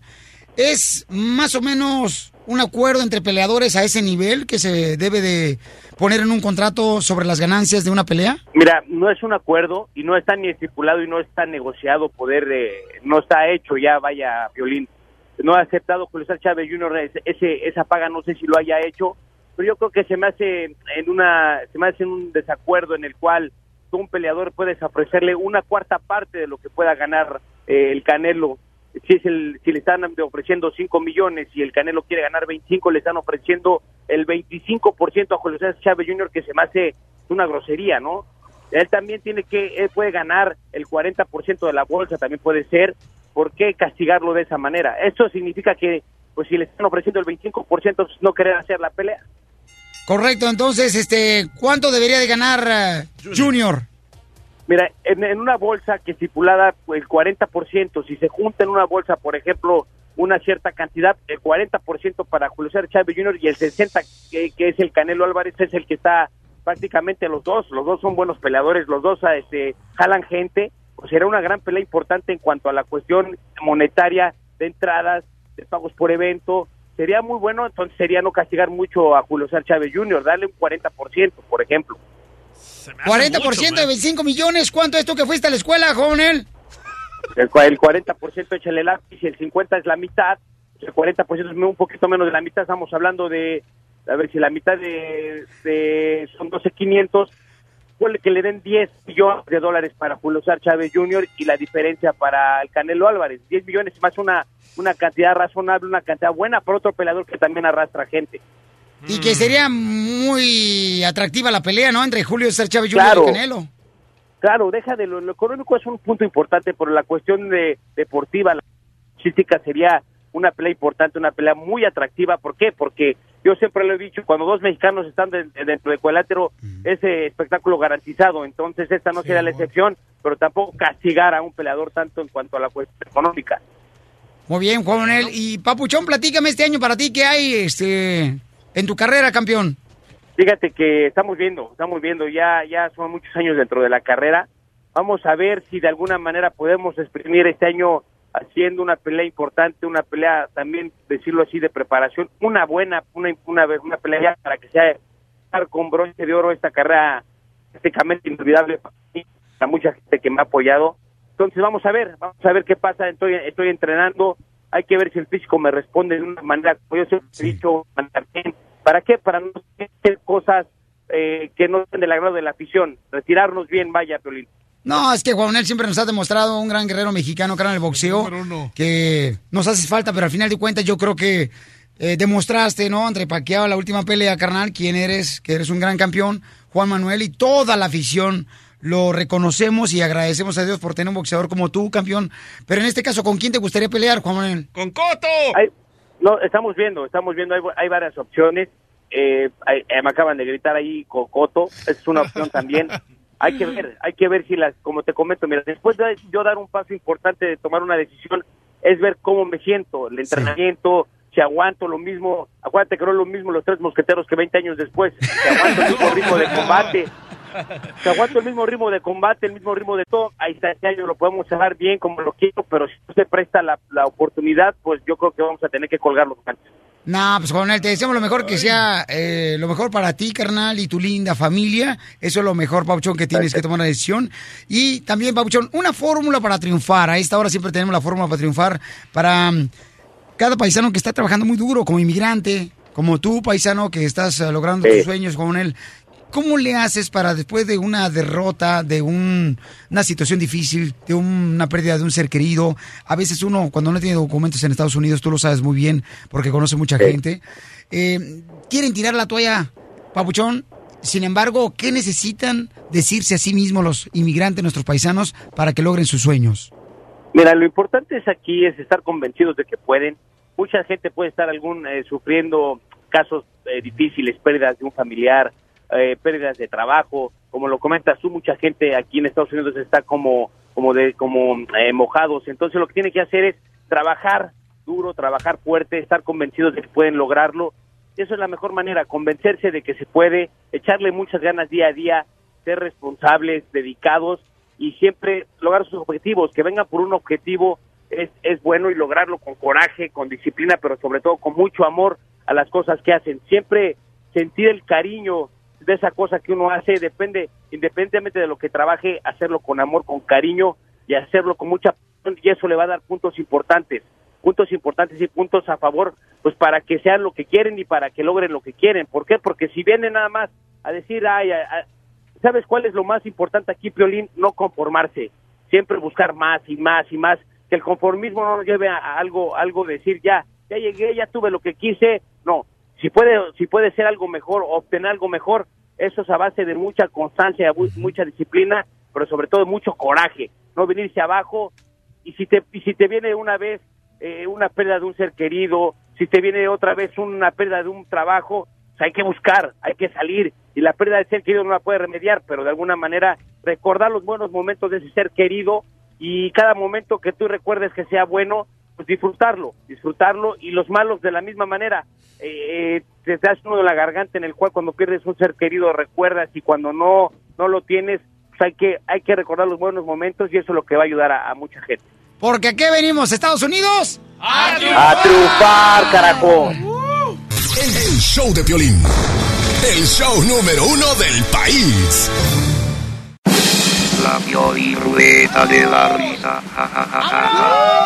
¿Es más o menos un acuerdo entre peleadores a ese nivel que se debe de poner en un contrato sobre las ganancias de una pelea? Mira, no es un acuerdo y no está ni estipulado y no está negociado poder, de, no está hecho ya, vaya, Violín. No ha aceptado Julio César Chávez Jr. ese, esa paga, no sé si lo haya hecho, pero yo creo que se me hace en una, se me hace un desacuerdo en el cual un peleador puedes ofrecerle una cuarta parte de lo que pueda ganar eh, el Canelo. Si es el, si le están ofreciendo 5 millones y el Canelo quiere ganar 25, le están ofreciendo el 25% a Julio César Chávez Jr. que se me hace una grosería, ¿no? Él también tiene que, él puede ganar el 40% de la bolsa, también puede ser. ¿Por qué castigarlo de esa manera? Esto significa que, pues si le están ofreciendo el 25%, pues, no querer hacer la pelea. Correcto, entonces, este, ¿cuánto debería de ganar eh, Junior? Mira, en, en una bolsa que estipulada el 40%, si se junta en una bolsa, por ejemplo, una cierta cantidad, el 40% para Julio César Chávez Jr. y el 60% que, que es el Canelo Álvarez es el que está prácticamente los dos, los dos son buenos peleadores, los dos este, jalan gente, pues será una gran pelea importante en cuanto a la cuestión monetaria de entradas, de pagos por evento, sería muy bueno, entonces sería no castigar mucho a Julio César Chávez Jr., darle un 40%, por ejemplo. 40% de 25 millones, ¿cuánto es tú que fuiste a la escuela, joven? El, el 40% échale el lápiz y el 50% es la mitad. El 40% es un poquito menos de la mitad. Estamos hablando de, a ver si la mitad de, de son 12.500. Ponle que le den 10 millones de dólares para Julio César Chávez Jr. y la diferencia para el Canelo Álvarez. 10 millones es más una, una cantidad razonable, una cantidad buena para otro peleador que también arrastra gente. Y que sería muy atractiva la pelea, ¿no? Entre Julio César Chávez Jr. Claro. y Canelo. Claro, deja de lo, lo económico es un punto importante, pero la cuestión de deportiva, la física sería una pelea importante, una pelea muy atractiva. ¿Por qué? Porque yo siempre lo he dicho, cuando dos mexicanos están de- dentro del cuadrilátero, ese espectáculo garantizado. Entonces esta no sería la excepción, pero tampoco castigar a un peleador tanto en cuanto a la cuestión económica. Muy bien, Juan Manuel. Y Papuchón, platícame este año para ti, ¿qué hay este, en tu carrera, campeón? Fíjate que estamos viendo, estamos viendo, ya, ya son muchos años dentro de la carrera. Vamos a ver si de alguna manera podemos exprimir este año haciendo una pelea importante, una pelea también, decirlo así, de preparación, una buena, una, una, una pelea ya para que sea con bronce de oro esta carrera prácticamente inolvidable para mí, para mucha gente que me ha apoyado. Entonces vamos a ver, vamos a ver qué pasa, estoy, estoy entrenando, hay que ver si el físico me responde de una manera, como yo siempre he dicho. ¿Para qué? Para no hacer cosas eh, que no sean del agrado de la afición, retirarnos bien, vaya, Piolín. No, es que Juan Manuel siempre nos ha demostrado un gran guerrero mexicano, cara en el boxeo, que nos hace falta, pero al final de cuentas yo creo que eh, demostraste, ¿no? Entre Paquiao, la última pelea, carnal, quién eres, que eres un gran campeón, Juan Manuel, y toda la afición lo reconocemos y agradecemos a Dios por tener un boxeador como tú, campeón. Pero en este caso, ¿con quién te gustaría pelear, Juan Manuel? ¡Con Coto! Hay- no, estamos viendo, estamos viendo, hay, hay varias opciones. Eh, hay- eh, me acaban de gritar ahí Cocoto, es una opción también. Hay que ver, hay que ver si las, como te comento, mira, después de yo dar un paso importante de tomar una decisión, es ver cómo me siento, el entrenamiento, si aguanto lo mismo, acuérdate que no es lo mismo los tres mosqueteros que 20 años después, si aguanto el mismo ritmo de combate, si aguanto el mismo ritmo de combate, el mismo ritmo de todo, ahí está, este año lo podemos cerrar bien como lo quiero, pero si no se presta la, la oportunidad, pues yo creo que vamos a tener que colgar los guantes. No, pues Manuel, te deseamos lo mejor, que sea eh, lo mejor para ti, carnal, y tu linda familia. Eso es lo mejor, Pauchón, que tienes que tomar una decisión. Y también, Pauchón, una fórmula para triunfar. A esta hora siempre tenemos la fórmula para triunfar para mm, cada paisano que está trabajando muy duro como inmigrante, como tú, paisano, que estás eh, logrando Sí. tus sueños, Manuel. ¿Cómo le haces para después de una derrota, de un- una situación difícil, de un- una pérdida de un ser querido? A veces uno, cuando no tiene documentos en Estados Unidos, tú lo sabes muy bien porque conoce mucha gente, eh, quieren tirar la toalla, papuchón. Sin embargo, ¿qué necesitan decirse a sí mismos los inmigrantes, nuestros paisanos, para que logren sus sueños? Mira, lo importante es aquí es estar convencidos de que pueden. Mucha gente puede estar algún eh, sufriendo casos eh, difíciles, pérdidas de un familiar, eh, pérdidas de trabajo, como lo comentas tú, mucha gente aquí en Estados Unidos está como como de como eh, mojados. Entonces lo que tiene que hacer es trabajar duro, trabajar fuerte, estar convencidos de que pueden lograrlo. Eso es la mejor manera, convencerse de que se puede, echarle muchas ganas día a día, ser responsables, dedicados y siempre lograr sus objetivos, que vengan por un objetivo es, es bueno y lograrlo con coraje, con disciplina, pero sobre todo con mucho amor a las cosas que hacen. Siempre sentir el cariño de esa cosa que uno hace, depende, independientemente de lo que trabaje, hacerlo con amor, con cariño y hacerlo con mucha y eso le va a dar puntos importantes, puntos importantes y puntos a favor, pues para que sean lo que quieren y para que logren lo que quieren. ¿Por qué? Porque si vienen nada más a decir, ay, ay, ¿sabes cuál es lo más importante aquí, Piolín? No conformarse, siempre buscar más y más y más, que el conformismo no nos lleve a, a algo, algo de decir, ya, ya llegué, ya tuve lo que quise, no, si puede, si puede ser algo mejor, obtener algo mejor, eso es a base de mucha constancia, mu- mucha disciplina, pero sobre todo mucho coraje, no venirse abajo y si te, y si te viene una vez eh, una pérdida de un ser querido, si te viene otra vez una pérdida de un trabajo, pues hay que buscar, hay que salir. Y la pérdida de ser querido no la puede remediar, pero de alguna manera recordar los buenos momentos de ese ser querido y cada momento que tú recuerdes que sea bueno, pues disfrutarlo, disfrutarlo y los malos de la misma manera. Eh, te das uno de la garganta en el cual cuando pierdes un ser querido recuerdas y cuando no no lo tienes, pues hay que hay que recordar los buenos momentos y eso es lo que va a ayudar a, a mucha gente. Porque aquí venimos, Estados Unidos. A triunfar, carajo. El, el show de Piolín. El show número uno del país. La Pioli Rueda de la Risa. Ja, ja, ja, ja.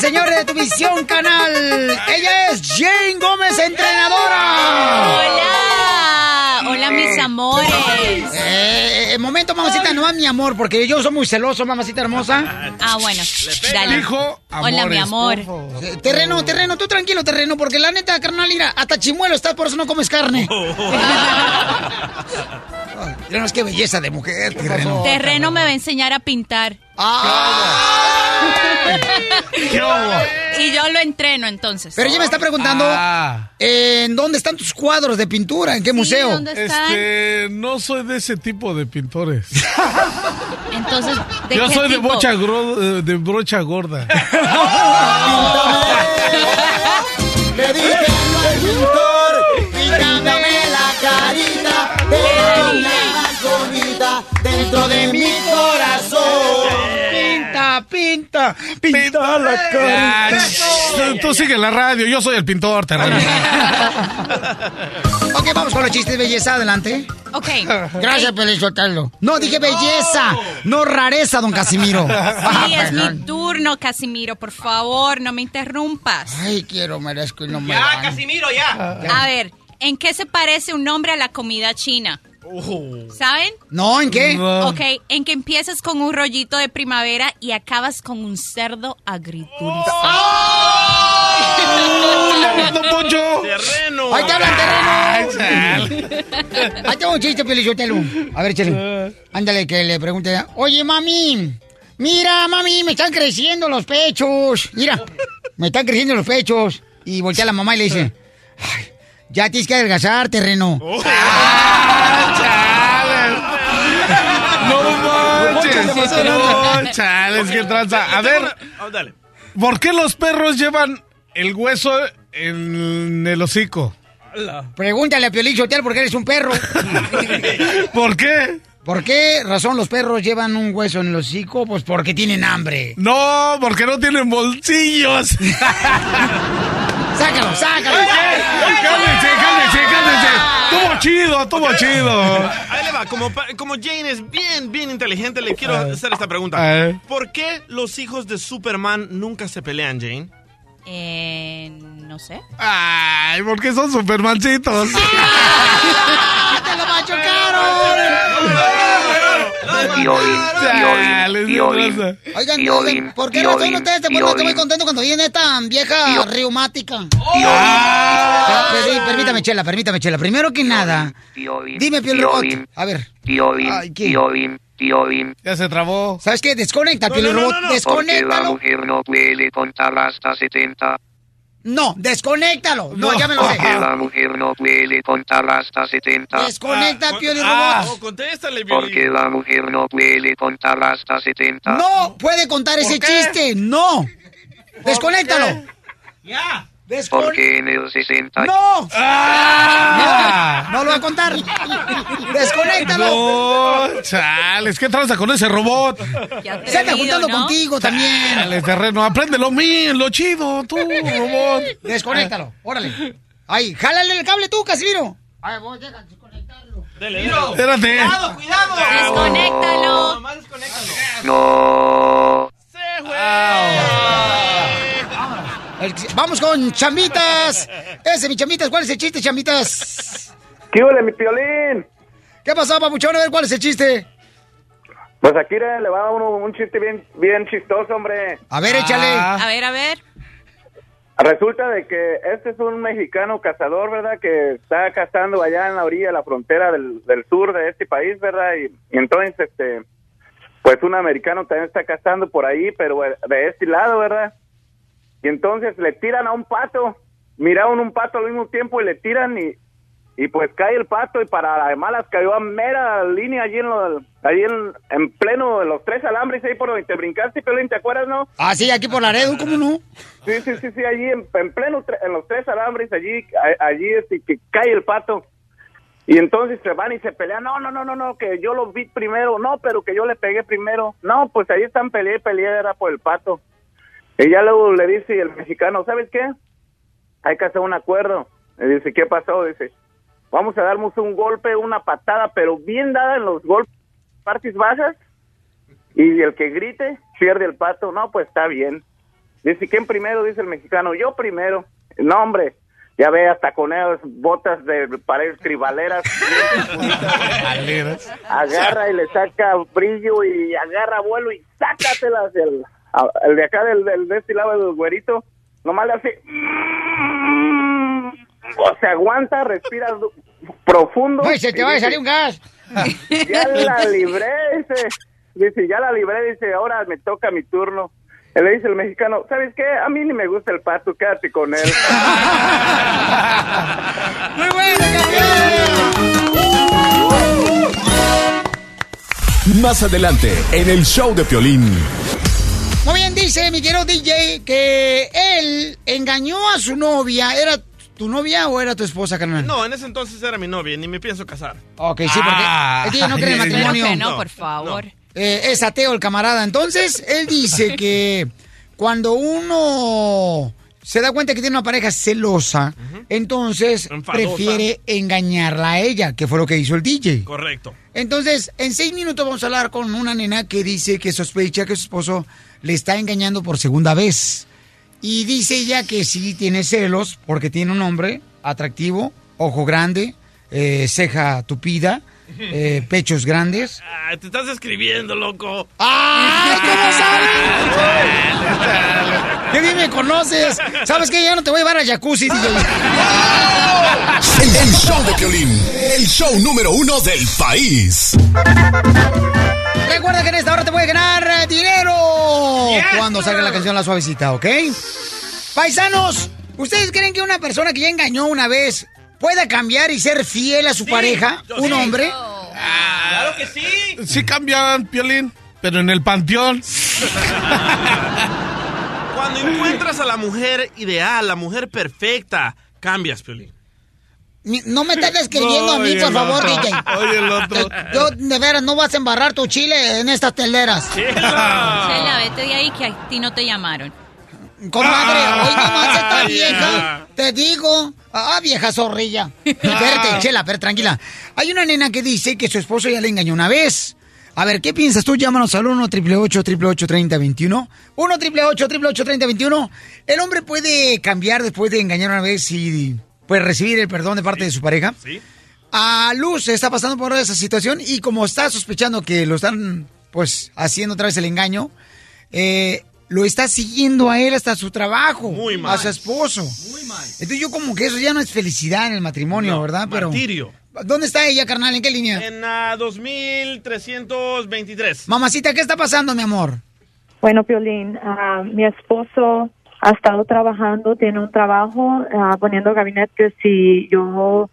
Señores de tu visión canal. Ella es Jane Gómez, entrenadora. Hola, hola mis amores. Eh, eh, momento, mamacita, no es mi amor, porque yo soy muy celoso, mamacita hermosa. Ah, bueno, dale. Dijo Hola, mi amor. Eh, Terreno, terreno, tú tranquilo, terreno, porque la neta, carnal, mira, hasta chimuelo estás, por eso no comes carne. Ay, Mira, qué belleza de mujer, terreno. Terreno me va a enseñar a pintar. y yo lo entreno entonces. Pero ella me está preguntando, eh, ¿en dónde están tus cuadros de pintura? ¿En qué museo? ¿dónde están? Este, no soy de ese tipo de pintores. Entonces, ¿de Yo qué soy de tipo? gro- eh, de brocha gorda. pinta, pinta la Ah, cara. tú, tú sigue la radio, yo soy el pintor, terreno. Ok, vamos con los chistes de belleza, adelante. Ok. Gracias, Pelizotelo. No, dije belleza, no rareza, don Casimiro. Sí, es mi turno, Casimiro. Por favor, no me interrumpas. Ay, quiero, merezco y no me Ya, dan. Casimiro, ya. A ver, ¿en qué se parece un nombre a la comida china? ¿Saben? No, ¿en qué? Ok, en que empiezas con un rollito de primavera y acabas con un cerdo agridulce. ¡Don Poncho! Terreno. ¡Ahí te hablan, terreno! Ahí tengo un chiste, Pelizotelo. A ver, échale. Ándale, que le pregunte. Oye, mami. Mira, mami, me están creciendo los pechos. Mira, me están creciendo los pechos. Y voltea a la mamá y le dice. "Ay, ya tienes que adelgazar, terreno. ¡No manches! De lanza. No, chales, qué tranza. A ver, Oh, dale. ¿por qué los perros llevan el hueso en el hocico? Pregúntale a Piolín Hotel porque eres un perro. ¿Por qué? ¿Por qué razón los perros llevan un hueso en el hocico? Pues porque tienen hambre. No, porque no tienen bolsillos. ¡Sácalo, sácalo! ¡Cálmense, cálmense, cálmense! ¡Tuvo chido, tuvo chido! Ahí le va, como, como Jane es bien, bien inteligente, le quiero hacer esta pregunta. ¿Por qué los hijos de Superman nunca se pelean, Jane? Eh, no sé. Ay, porque son supermancitos. ¡Te lo machucaron! Oigan, ¿por qué razón ustedes se ponen muy contentos cuando viene esta vieja reumática? Ah. Pero, Permítame, Chela, permítame, Chela. Primero que nada, dime, Piolín, Robot. A ver. Ya se trabó. ¿sabes qué? Desconecta, No, Piel no, no, Robot. no, no. Porque la Desconéctalo. mujer no puede contar hasta 70. No, desconéctalo. No, ya me lo sé. Porque la mujer no puede contar hasta 70. Desconecta, Ah, Piel ah, Robot. oh, contéstale, Porque la mujer no puede contar hasta 70. No puede contar ese qué? chiste. No. Desconéctalo. Ya. Descon- Porque en el 60... ¡No! ¡Ah! No, no lo va a contar. Desconéctalo. No, chales, ¿qué tranza con ese robot? Ya Se atrevido, juntando ¿no? contigo también. Chales, terreno, aprende lo mío, lo chido, tú, robot. Desconéctalo. Órale. Ahí, jálale el cable tú, Casimiro. Ay, voy, deja desconectarlo. Dele, dele. Espérate. Cuidado, cuidado. Desconéctalo. Nomás desconéctalo. No. Se fue. El- Vamos con chambitas. Ese, mi chambitas. ¿Cuál es el chiste, chambitas? ¿Qué huele, mi piolín? ¿Qué pasó, papuchón? A ver, ¿cuál es el chiste? Pues aquí le va a uno un chiste bien, bien chistoso, hombre. A ver, échale. A ver, a ver. Resulta de que este es un mexicano cazador, ¿verdad? Que está cazando allá en la orilla de la frontera del, del sur de este país, ¿verdad? Y, y entonces, este, pues un americano también está cazando por ahí, pero de este lado, ¿verdad? Y entonces le tiran a un pato miraron un pato al mismo tiempo y le tiran y, y pues cae el pato y para de malas cayó a mera línea allí en, lo, allí en, en pleno de los tres alambres ahí por donde te brincaste, Pelín, ¿te acuerdas, no? Ah, sí, aquí por Laredo, ¿cómo no? Sí, sí, sí, sí, allí en, en pleno, en los tres alambres, allí, allí este, que cae el pato. Y entonces se van y se pelean, no, no, no, no, no, que yo lo vi primero, no, pero que yo le pegué primero. No, pues ahí están peleé, peleé, era por el pato. Y ya luego le dice el mexicano, ¿sabes qué? Hay que hacer un acuerdo. Le dice, ¿qué pasó? Dice, vamos a darnos un golpe, una patada, pero bien dada en los golpes, partes bajas. Y el que grite, pierde el pato. No, pues está bien. Dice, ¿quién primero? Dice el mexicano, yo primero. No, hombre, ya ve hasta con esas botas de paredes tribaleras. agarra y le saca brillo y agarra vuelo y sácatelas. El, a- el de acá, del, del de este lado del güerito, nomás le hace... O se aguanta, respira profundo. Ay, se te va a salir un gas. Ya la libré, dice. Dice, ya la libré, dice, ahora me toca mi turno. Y le dice el mexicano, ¿sabes qué? A mí ni me gusta el pato, quédate con él. Muy bueno, Más adelante, en el show de Piolín. Muy bien, dice mi querido DJ que él engañó a su novia. ¿Era tu novia o era tu esposa, carnal? No, en ese entonces era mi novia, ni me pienso casar. Ok, sí, porque Ah. el DJ no cree en matrimonio. que no, por favor. Eh, es ateo el camarada. Entonces, él dice que cuando uno se da cuenta que tiene una pareja celosa, entonces Enfadosa. prefiere engañarla a ella, que fue lo que hizo el DJ. Correcto. Entonces, en seis minutos vamos a hablar con una nena que dice que sospecha que su esposo le está engañando por segunda vez. Y dice ella que sí tiene celos porque tiene un hombre atractivo, ojo grande, eh, ceja tupida, eh, pechos grandes. Ah, te estás escribiendo, loco. ¡Ay, cómo sabes! ¡Qué bien me conoces! ¿Sabes qué? Ya no te voy a llevar a jacuzzi, DJ. El, el show de Piolín, el show número uno del país. Recuerda que en esta hora te puedes ganar eh, dinero cuando salga la canción La Suavecita, ¿ok? Paisanos, ¿ustedes creen que una persona que ya engañó una vez pueda cambiar y ser fiel a su pareja? ¿Un sí. hombre? Claro que sí. Sí cambian, Piolín, pero en el panteón. Cuando encuentras a la mujer ideal, la mujer perfecta, cambias, Piolín. No me estés describiendo a mí, por favor, otro. DJ. Oye, el otro. Yo, de veras, no vas a embarrar tu chile en estas teleras. Chela, vete de ahí que a ti no te llamaron. Comadre, hoy nomás esta vieja, te digo. Ah, vieja zorrilla. Espérate, chela, pero tranquila. Hay una nena que dice que su esposo ya le engañó una vez. A ver, ¿qué piensas tú? Llámanos al 1 888 3021 1 888 3021 El hombre puede cambiar después de engañar una vez y puede recibir el perdón de parte de su pareja. Sí. A Luz está pasando por esa situación y como está sospechando que lo están, pues, haciendo otra vez el engaño, eh, lo está siguiendo a él hasta su trabajo, mal. a su esposo. Muy mal. Entonces yo como que eso ya no es felicidad en el matrimonio, No, ¿verdad? Pero martirio. ¿Dónde está ella, carnal? ¿En qué línea? En ah, 2323. Mamacita, ¿qué está pasando, mi amor? Bueno, Piolín, ah, mi esposo ha estado trabajando, tiene un trabajo ah, poniendo gabinetes y yo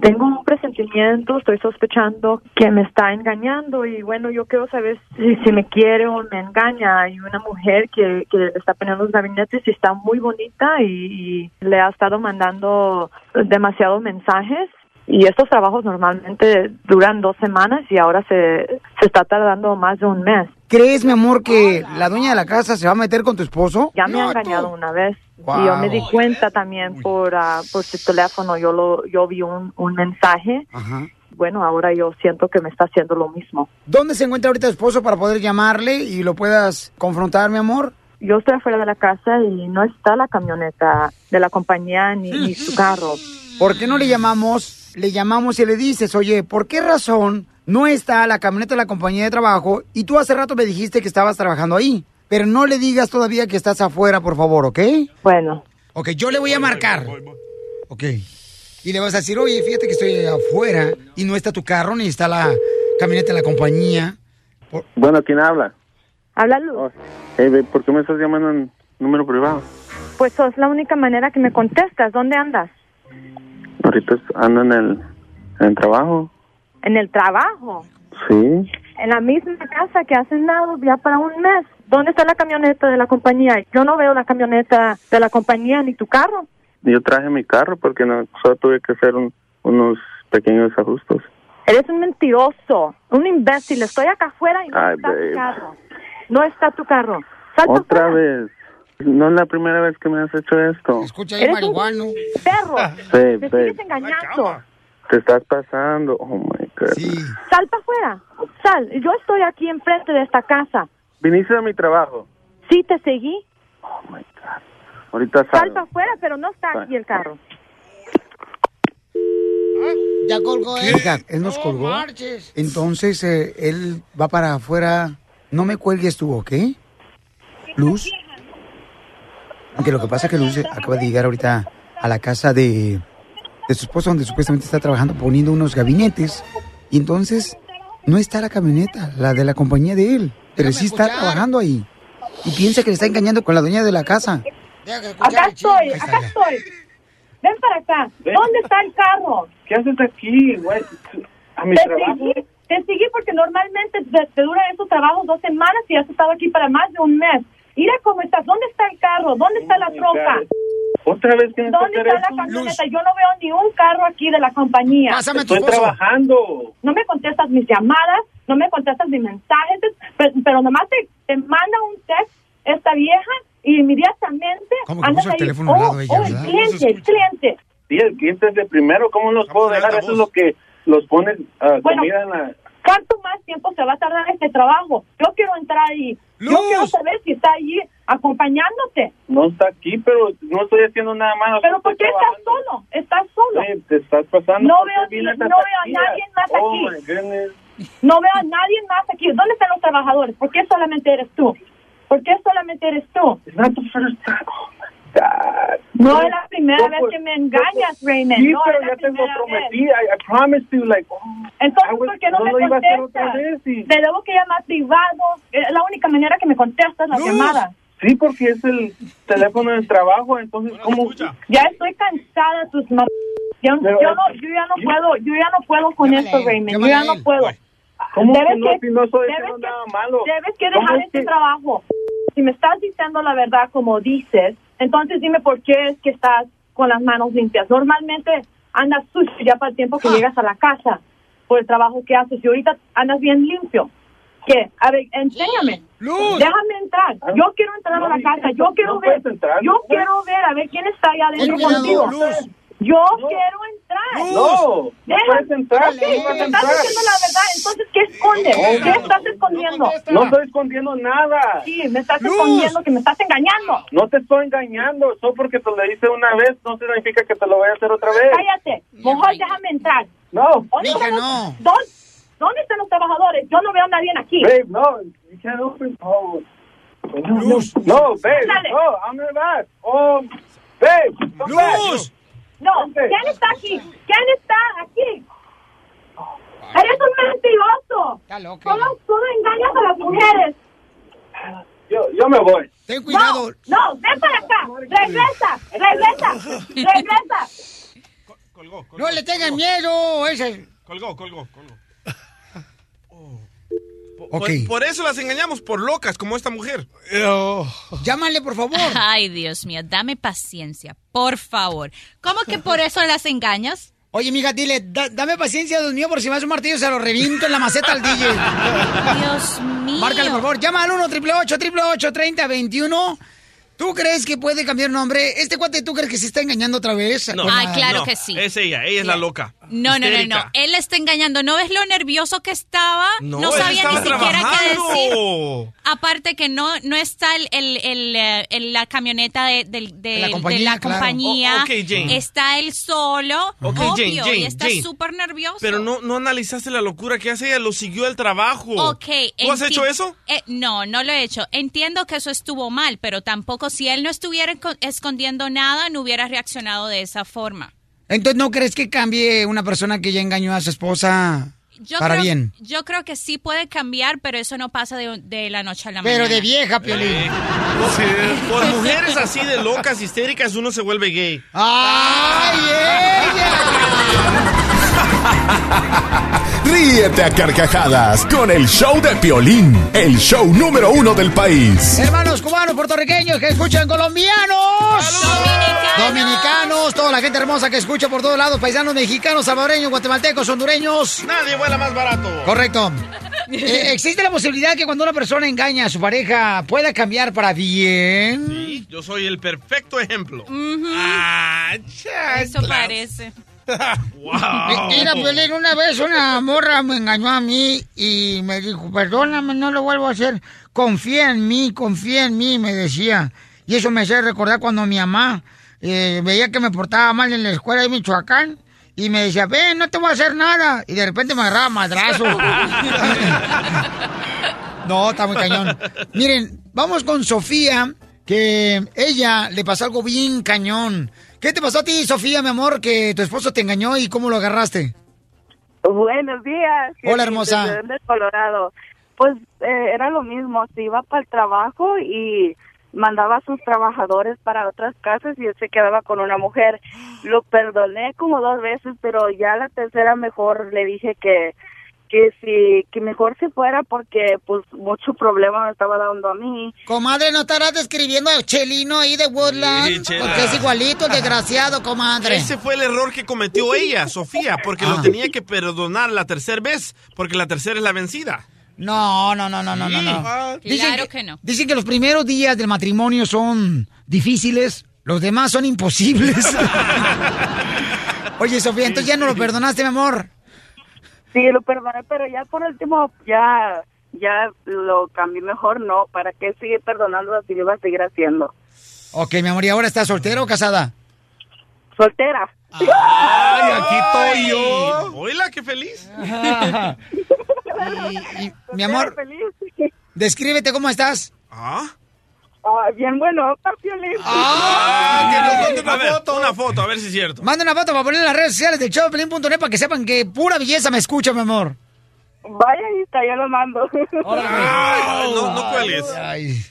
tengo un presentimiento, estoy sospechando que me está engañando y bueno, yo quiero saber si, si me quiere o me engaña. Hay una mujer que, que está poniendo los gabinetes y está muy bonita y le ha estado mandando demasiados mensajes y estos trabajos normalmente duran dos semanas y ahora se, se está tardando más de un mes. ¿Crees, mi amor, que la dueña de la casa se va a meter con tu esposo? Ya me ha engañado una vez y yo me di cuenta también por ah, por su teléfono. Yo lo yo vi un, un mensaje. Ajá. Bueno, ahora yo siento que me está haciendo lo mismo. ¿Dónde se encuentra ahorita tu esposo para poder llamarle y lo puedas confrontar, mi amor? Yo estoy afuera de la casa y no está la camioneta de la compañía ni, ni su carro. ¿Por qué no le llamamos? Le llamamos y le dices, oye, ¿por qué razón no está la camioneta de la compañía de trabajo? Y tú hace rato me dijiste que estabas trabajando ahí. Pero no le digas todavía que estás afuera, por favor, ¿ok? Bueno. Ok, yo le voy a marcar. Ok. Y le vas a decir, oye, fíjate que estoy afuera y no está tu carro ni está la camioneta de la compañía. Bueno, ¿quién habla? Háblalo. Eh, ¿Por qué me estás llamando en número privado? Pues es la única manera que me contestas. ¿Dónde andas? Ahorita ando en el, en el trabajo. En el trabajo. Sí. En la misma casa que has andado ya para un mes. ¿Dónde está la camioneta de la compañía? Yo no veo la camioneta de la compañía ni tu carro. Yo traje mi carro porque no, solo tuve que hacer un- unos pequeños ajustes. Eres un mentiroso, un imbécil. Estoy acá afuera y no Ay, está babe. tu carro. No está tu carro. Salta Otra afuera. vez. No es la primera vez que me has hecho esto. Escucha Eres un perro. Babe, Te babe, sigues engañando. te estás pasando. Oh my God. Sal para afuera. Sal. Yo estoy aquí enfrente de esta casa. Viniste a mi trabajo. Sí, te seguí. Ahorita Sal salgo. para afuera, pero no está aquí el carro. Ya colgó él. Oiga, él nos colgó. marches. Entonces, eh, él va para afuera. No me cuelgues tú, ¿ok? Luz. Aunque lo que pasa es que Luz acaba de llegar ahorita a la casa de, de su esposo, donde supuestamente está trabajando poniendo unos gabinetes. Y entonces, no está la camioneta, la de la compañía de él. Pero sí está trabajando ahí. Y piensa que le está engañando con la dueña de la casa. Acá estoy, acá estoy. Ven para acá. ¿Dónde está el carro? ¿Qué haces aquí, güey? A mi te trabajo. Seguí, te seguí porque normalmente te, te duran esos trabajos dos semanas y has estado aquí para más de un mes. Mira cómo estás. ¿Dónde está el carro? ¿Dónde está la troca? Otra vez tienes que ¿Dónde hacer está la camioneta? Yo no veo ni un carro aquí de la compañía. Estoy trabajando. No me contestas mis llamadas, no me contestas mis mensajes, pero, pero nomás te, te manda un text esta vieja y inmediatamente ¿Cómo que andas puso el ahí, teléfono oh, al lado de ella, oh, el verdad? cliente, el cliente. Sí, el cliente es de primero. ¿Cómo los puedo dejar? Eso es lo que los pones ah, Bueno. comida en la... ¿Cuánto más tiempo se va a tardar este trabajo? Yo quiero entrar ahí. Yo quiero saber si está allí acompañándote. No está aquí, pero no estoy haciendo nada malo. Pero ¿por qué estás solo? Estás solo. Sí, te estás pasando. No ¿Por qué veo, ni- no veo a nadie más Oh, aquí. No veo a nadie más aquí. ¿Dónde están los trabajadores? ¿Por qué solamente eres tú? ¿Por qué solamente eres tú? No es la primera No, vez pues, que me engañas, Raymond. Sí, no pero ya te lo prometí. I, I promised you, like... oh, Entonces, was- ¿por qué no, no me contestas? y- Te debo que llamar privado. Es la única manera que me contestas las llamadas. Sí, porque es el teléfono del trabajo, entonces, ¿cómo...? Ya estoy cansada de tus mam- yo, Pero, yo no, yo ya no puedo, yo ya no puedo con esto, Raymond. Yo ya no puedo. ¿Cómo Debes que no? Si no estoy debes que- nada malo. Debes que ¿Cómo dejar es este que- trabajo. Si me estás diciendo la verdad como dices, entonces dime por qué es que estás con las manos limpias. Normalmente andas sucio ya para el tiempo Ah. que llegas a la casa por el trabajo que haces y ahorita andas bien limpio. ¿Qué? A ver, enséñame. Déjame entrar. Yo quiero entrar a la casa. Yo quiero ver. yo quiero ver a ver quién está allá adentro contigo. Luz. Yo quiero entrar. No, no Deja- puedes entrar, no estás diciendo la verdad, entonces ¿qué escondes? No. ¿Qué estás escondiendo? No estoy escondiendo nada. Sí, me estás escondiendo que me estás engañando. No te estoy engañando, solo porque te lo hice una vez no significa que te lo voy a hacer otra vez. Cállate, mejor déjame entrar. No. ¿Dónde, están los, no. ¿dónde, dónde están los trabajadores? Yo no veo a nadie aquí. Babe, no, you can't open. Oh. Luz. No, babe, Dale. no, I'm not back. Oh, babe, come back. No, ¿quién está aquí? ¿Quién está aquí? Eres un mentiroso. Solo, solo engañas a las mujeres. Yo, yo me voy. Ten cuidado. No, no, ven para acá. Regresa, regresa, regresa. No le tengan miedo. Ese. Colgó, colgó, colgó. Por, por eso las engañamos, por locas, como esta mujer. Llámale, por favor. Ay, Dios mío, dame paciencia, por favor. ¿Cómo que por eso las engañas? Oye, mija, dile, "Da- dame paciencia, Dios mío, por si me hace un martillo se lo reviento en la maceta al DJ. Dios mío. Márcale, por favor. Llama al 1 888 3021 ¿Tú crees que puede cambiar nombre? ¿Este cuate tú crees que se está engañando otra vez? No. La- claro No, que sí. Es ella, ella es la loca. No, no, no, no. Él está engañando. ¿No ves lo nervioso que estaba? No, No, sabía ni estaba siquiera qué trabajando. decir. Aparte que no, no está el, el, el, eh, el- la camioneta de, del- de- La de compañía, la claro. compañía. Oh. Está él solo, Ok, obvio, Jane, y está súper nervioso. Pero no, no analizaste la locura que hace ella, lo siguió al trabajo. Ok. ¿Tú has hecho eso? Eh, no, no lo he hecho. Entiendo que eso estuvo mal, pero tampoco si él no estuviera esco- escondiendo nada, no hubiera reaccionado de esa forma. Entonces, ¿no crees que cambie una persona que ya engañó a su esposa? Yo para creo, bien. Yo creo que sí puede cambiar, pero eso no pasa de, de la noche a la Pero mañana. de vieja, Piolín. Por mujeres así de locas, histéricas, uno se vuelve gay. ¡Ay, Ríete a carcajadas con el show de Piolín, el show número uno del país. Hermanos cubanos, puertorriqueños que escuchan colombianos. Dominicanos, toda la gente hermosa que escucha por todos lados, paisanos mexicanos, salvadoreños, guatemaltecos, hondureños. Nadie vuela más barato. Correcto. Eh, ¿Existe la posibilidad que cuando una persona engaña a su pareja pueda cambiar para bien? Sí, yo soy el perfecto ejemplo. Ah, Eso parece. Wow. Mira, Piolín, una vez una morra me engañó a mí y me dijo, perdóname, no lo vuelvo a hacer. Confía en mí, confía en mí, me decía. Y eso me hacía recordar cuando mi mamá eh, veía que me portaba mal en la escuela de Michoacán y me decía, ven, no te voy a hacer nada. Y de repente me agarraba madrazo. no, está muy cañón. Miren, vamos con Sofía, que ella le pasó algo bien cañón. ¿Qué te pasó a ti, Sofía, mi amor, que tu esposo te engañó y cómo lo agarraste? Buenos días. Hola, hermosa. Denver, Colorado. Pues eh, era lo mismo, se iba para el trabajo y mandaba a sus trabajadores para otras casas y él se quedaba con una mujer. Lo perdoné como dos veces, pero ya la tercera mejor le dije que que si que mejor se fuera porque pues mucho problema me estaba dando a mí. Comadre, ¿no estarás describiendo a Chelino ahí de Woodland? Sí. Porque es igualito, el desgraciado, comadre. Ese fue el error que cometió ella, Sofía, porque lo tenía que perdonar la tercera vez, porque la tercera es la vencida. No, no, no, no, no, no, no. Claro que no. Dicen que los primeros días del matrimonio son difíciles, los demás son imposibles. Oye, Sofía, entonces ya no lo perdonaste, mi amor. Sí, lo perdoné, pero ya por último ya ya lo cambié mejor, no, ¿para qué sigue perdonando si lo iba a seguir haciendo? Ok, mi amor, ¿y ahora estás soltera o casada? Soltera. ¡Ay, aquí estoy yo! ¡Hola, qué feliz! y, y, mi amor, descríbete cómo estás. ¿Ah? Ah, bien bueno, Piolín. Ah, que nos mande una foto. Una foto, a ver si es cierto. Manda una foto para poner en las redes sociales del showpelín.net para que sepan que pura belleza me escucha, mi amor. Vaya ahí está, yo lo mando. Ay, no, no cuelgues. Ay,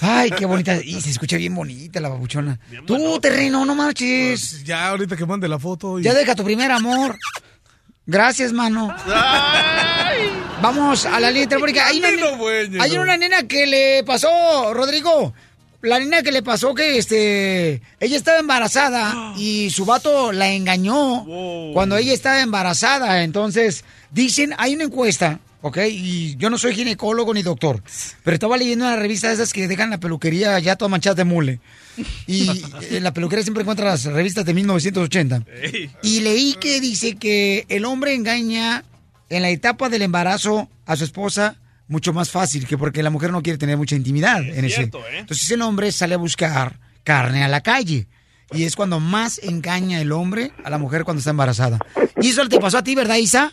ay, qué bonita. Y se escucha bien bonita la babuchona. Tú, terreno, no marches. Ya, ahorita que mande la foto. y- Ya deja tu primer amor. Gracias, mano. Vamos a la línea telefónica. Hay una, hay una nena que le pasó, Rodrigo. La nena que le pasó que este ella estaba embarazada y su vato la engañó cuando ella estaba embarazada. Entonces, dicen, hay una encuesta, ¿ok? Y yo no soy ginecólogo ni doctor, pero estaba leyendo una revista de esas que dejan la peluquería ya toda manchada de mule. Y en la peluquería siempre encuentra las revistas de 1980. Y leí que dice que el hombre engaña en la etapa del embarazo a su esposa mucho más fácil que porque la mujer no quiere tener mucha intimidad en ese. ¿eh? Entonces el hombre sale a buscar carne a la calle. Y es cuando más engaña el hombre a la mujer cuando está embarazada. Y eso te pasó a ti, ¿verdad, Isa?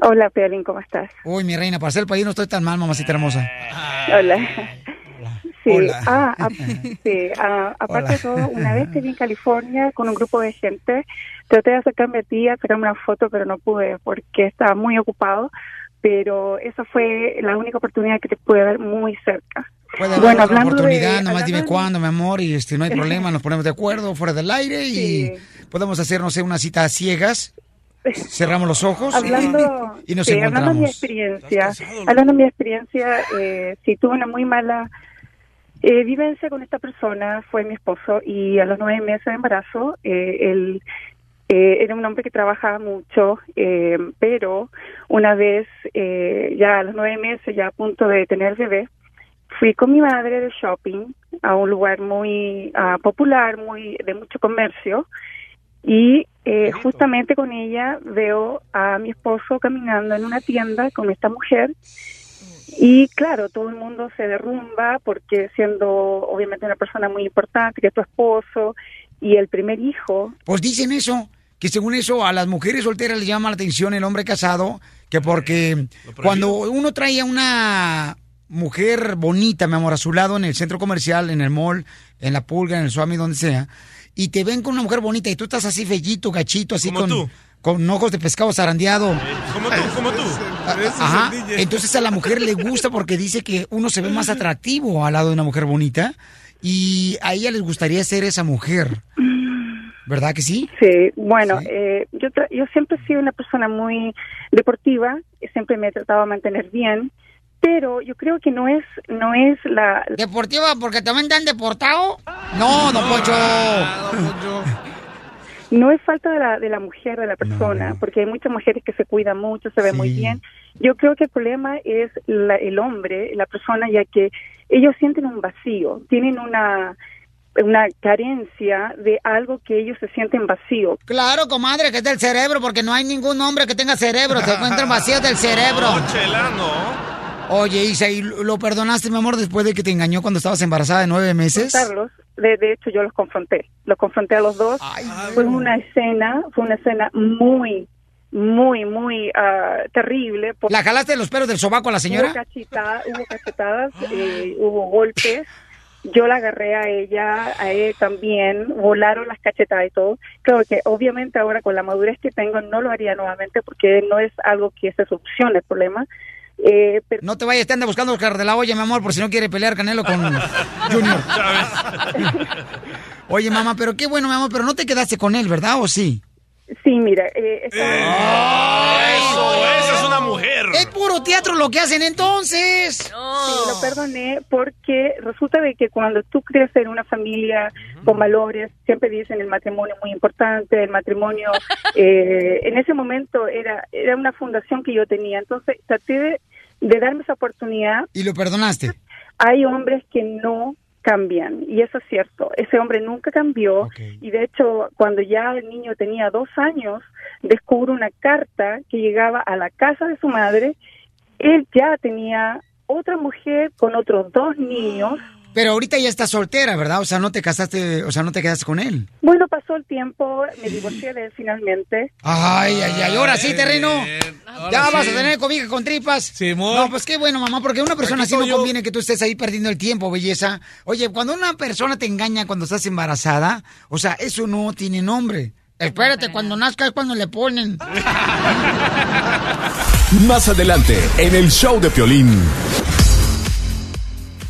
Hola, Piolín, ¿cómo estás? Uy, mi reina, para ser el país no estoy tan mal, mamacita hermosa. Hola. Sí, Hola. ah, ap- sí, ah, aparte de todo, una vez que vi en California con un grupo de gente, traté de acercarme a ti, a sacarme una foto, pero no pude porque estaba muy ocupado, pero esa fue la única oportunidad que te pude ver muy cerca. Puede haber Bueno, otra hablando de- oportunidad, nomás dime cuándo, mi amor, y este, no hay problema, nos ponemos de acuerdo fuera del aire y Sí. podemos hacer, no sé, una cita a ciegas. Cerramos los ojos Hablando, y nos sí, hablando de mi experiencia, hablando de mi experiencia, eh, sí tuve una muy mala eh, vivencia con esta persona, fue mi esposo, y a los nueve meses de embarazo, eh, él eh, era un hombre que trabajaba mucho, eh, pero una vez, eh, ya a los nueve meses, ya a punto de tener bebé, fui con mi madre de shopping a un lugar muy ah, popular, muy de mucho comercio, y eh, justamente con ella veo a mi esposo caminando en una tienda con esta mujer y claro, todo el mundo se derrumba porque siendo obviamente una persona muy importante, que es tu esposo y el primer hijo, Pues dicen eso, que según eso a las mujeres solteras les llama la atención el hombre casado, que porque cuando uno trae a una mujer bonita, mi amor, a su lado en el centro comercial, en el mall, en la pulga, en el Swami, donde sea, y te ven con una mujer bonita y tú estás así fellito, gachito, así Como con... tú. Con ojos de pescado zarandeado. Como tú, como tú. Ajá. Entonces a la mujer le gusta porque dice que uno se ve más atractivo al lado de una mujer bonita y a ella les gustaría ser esa mujer. ¿Verdad que sí? Sí, bueno, eh, yo, tra- yo siempre he sido una persona muy deportiva, siempre me he tratado de mantener bien, pero yo creo que no es no es la... ¿Deportiva porque también te han deportado? No, don Poncho. No es falta de la, de la mujer, de la persona, porque hay muchas mujeres que se cuidan mucho, se ven muy bien. Yo creo que el problema es la- el hombre, la persona, ya que ellos sienten un vacío, tienen una una carencia de algo que ellos se sienten vacío. Claro, comadre, que es del cerebro, porque no hay ningún hombre que tenga cerebro. Se encuentran vacíos del cerebro. No, chela, no. Oye, Isa, ¿y lo perdonaste, mi amor, después de que te engañó cuando estabas embarazada de nueve meses? Carlos, de, de hecho yo los confronté, los confronté a los dos. fue una escena, fue una escena muy, muy, muy ah, terrible. porque ¿La jalaste de los pelos del sobaco a la señora? Hubo cachetadas, eh, hubo golpes. Yo la agarré a ella, a él también, volaron las cachetadas y todo. Creo que obviamente ahora con la madurez que tengo no lo haría nuevamente porque no es algo que se solucione el problema. Eh, pero No te vayas, te anda buscando Oscar de la olla, mi amor, por si no quiere pelear Canelo con Junior. Oye, mamá, pero qué bueno, mi amor, pero no te quedaste con él, ¿verdad? ¿O sí? Sí, mira, eh, Eso, esa es una mujer. Es puro teatro lo que hacen entonces. Sí, lo perdoné porque resulta de que cuando tú creces en una familia con valores, siempre dicen el matrimonio es muy importante, el matrimonio, eh, en ese momento era, era una fundación que yo tenía, entonces traté de, de darme esa oportunidad. ¿Y lo perdonaste? Hay hombres que no cambian. Y eso es cierto, ese hombre nunca cambió. Y de hecho cuando ya el niño tenía dos años descubro una carta que llegaba a la casa de su madre, él ya tenía otra mujer con otros dos niños. Pero ahorita ya estás soltera, ¿verdad? O sea, no te casaste, o sea, no te quedaste con él. Bueno, pasó el tiempo, me divorcié de él finalmente. Ay, ay, ay, ahora sí, terreno. Ya vas sí. a tener cobija con tripas. No, pues qué bueno, mamá, porque una persona Aquí así no yo. conviene que tú estés ahí perdiendo el tiempo, belleza. Oye, cuando una persona te engaña cuando estás embarazada, o sea, eso no tiene nombre. Espérate, cuando nazca es cuando le ponen. Más adelante, en el show de Piolín.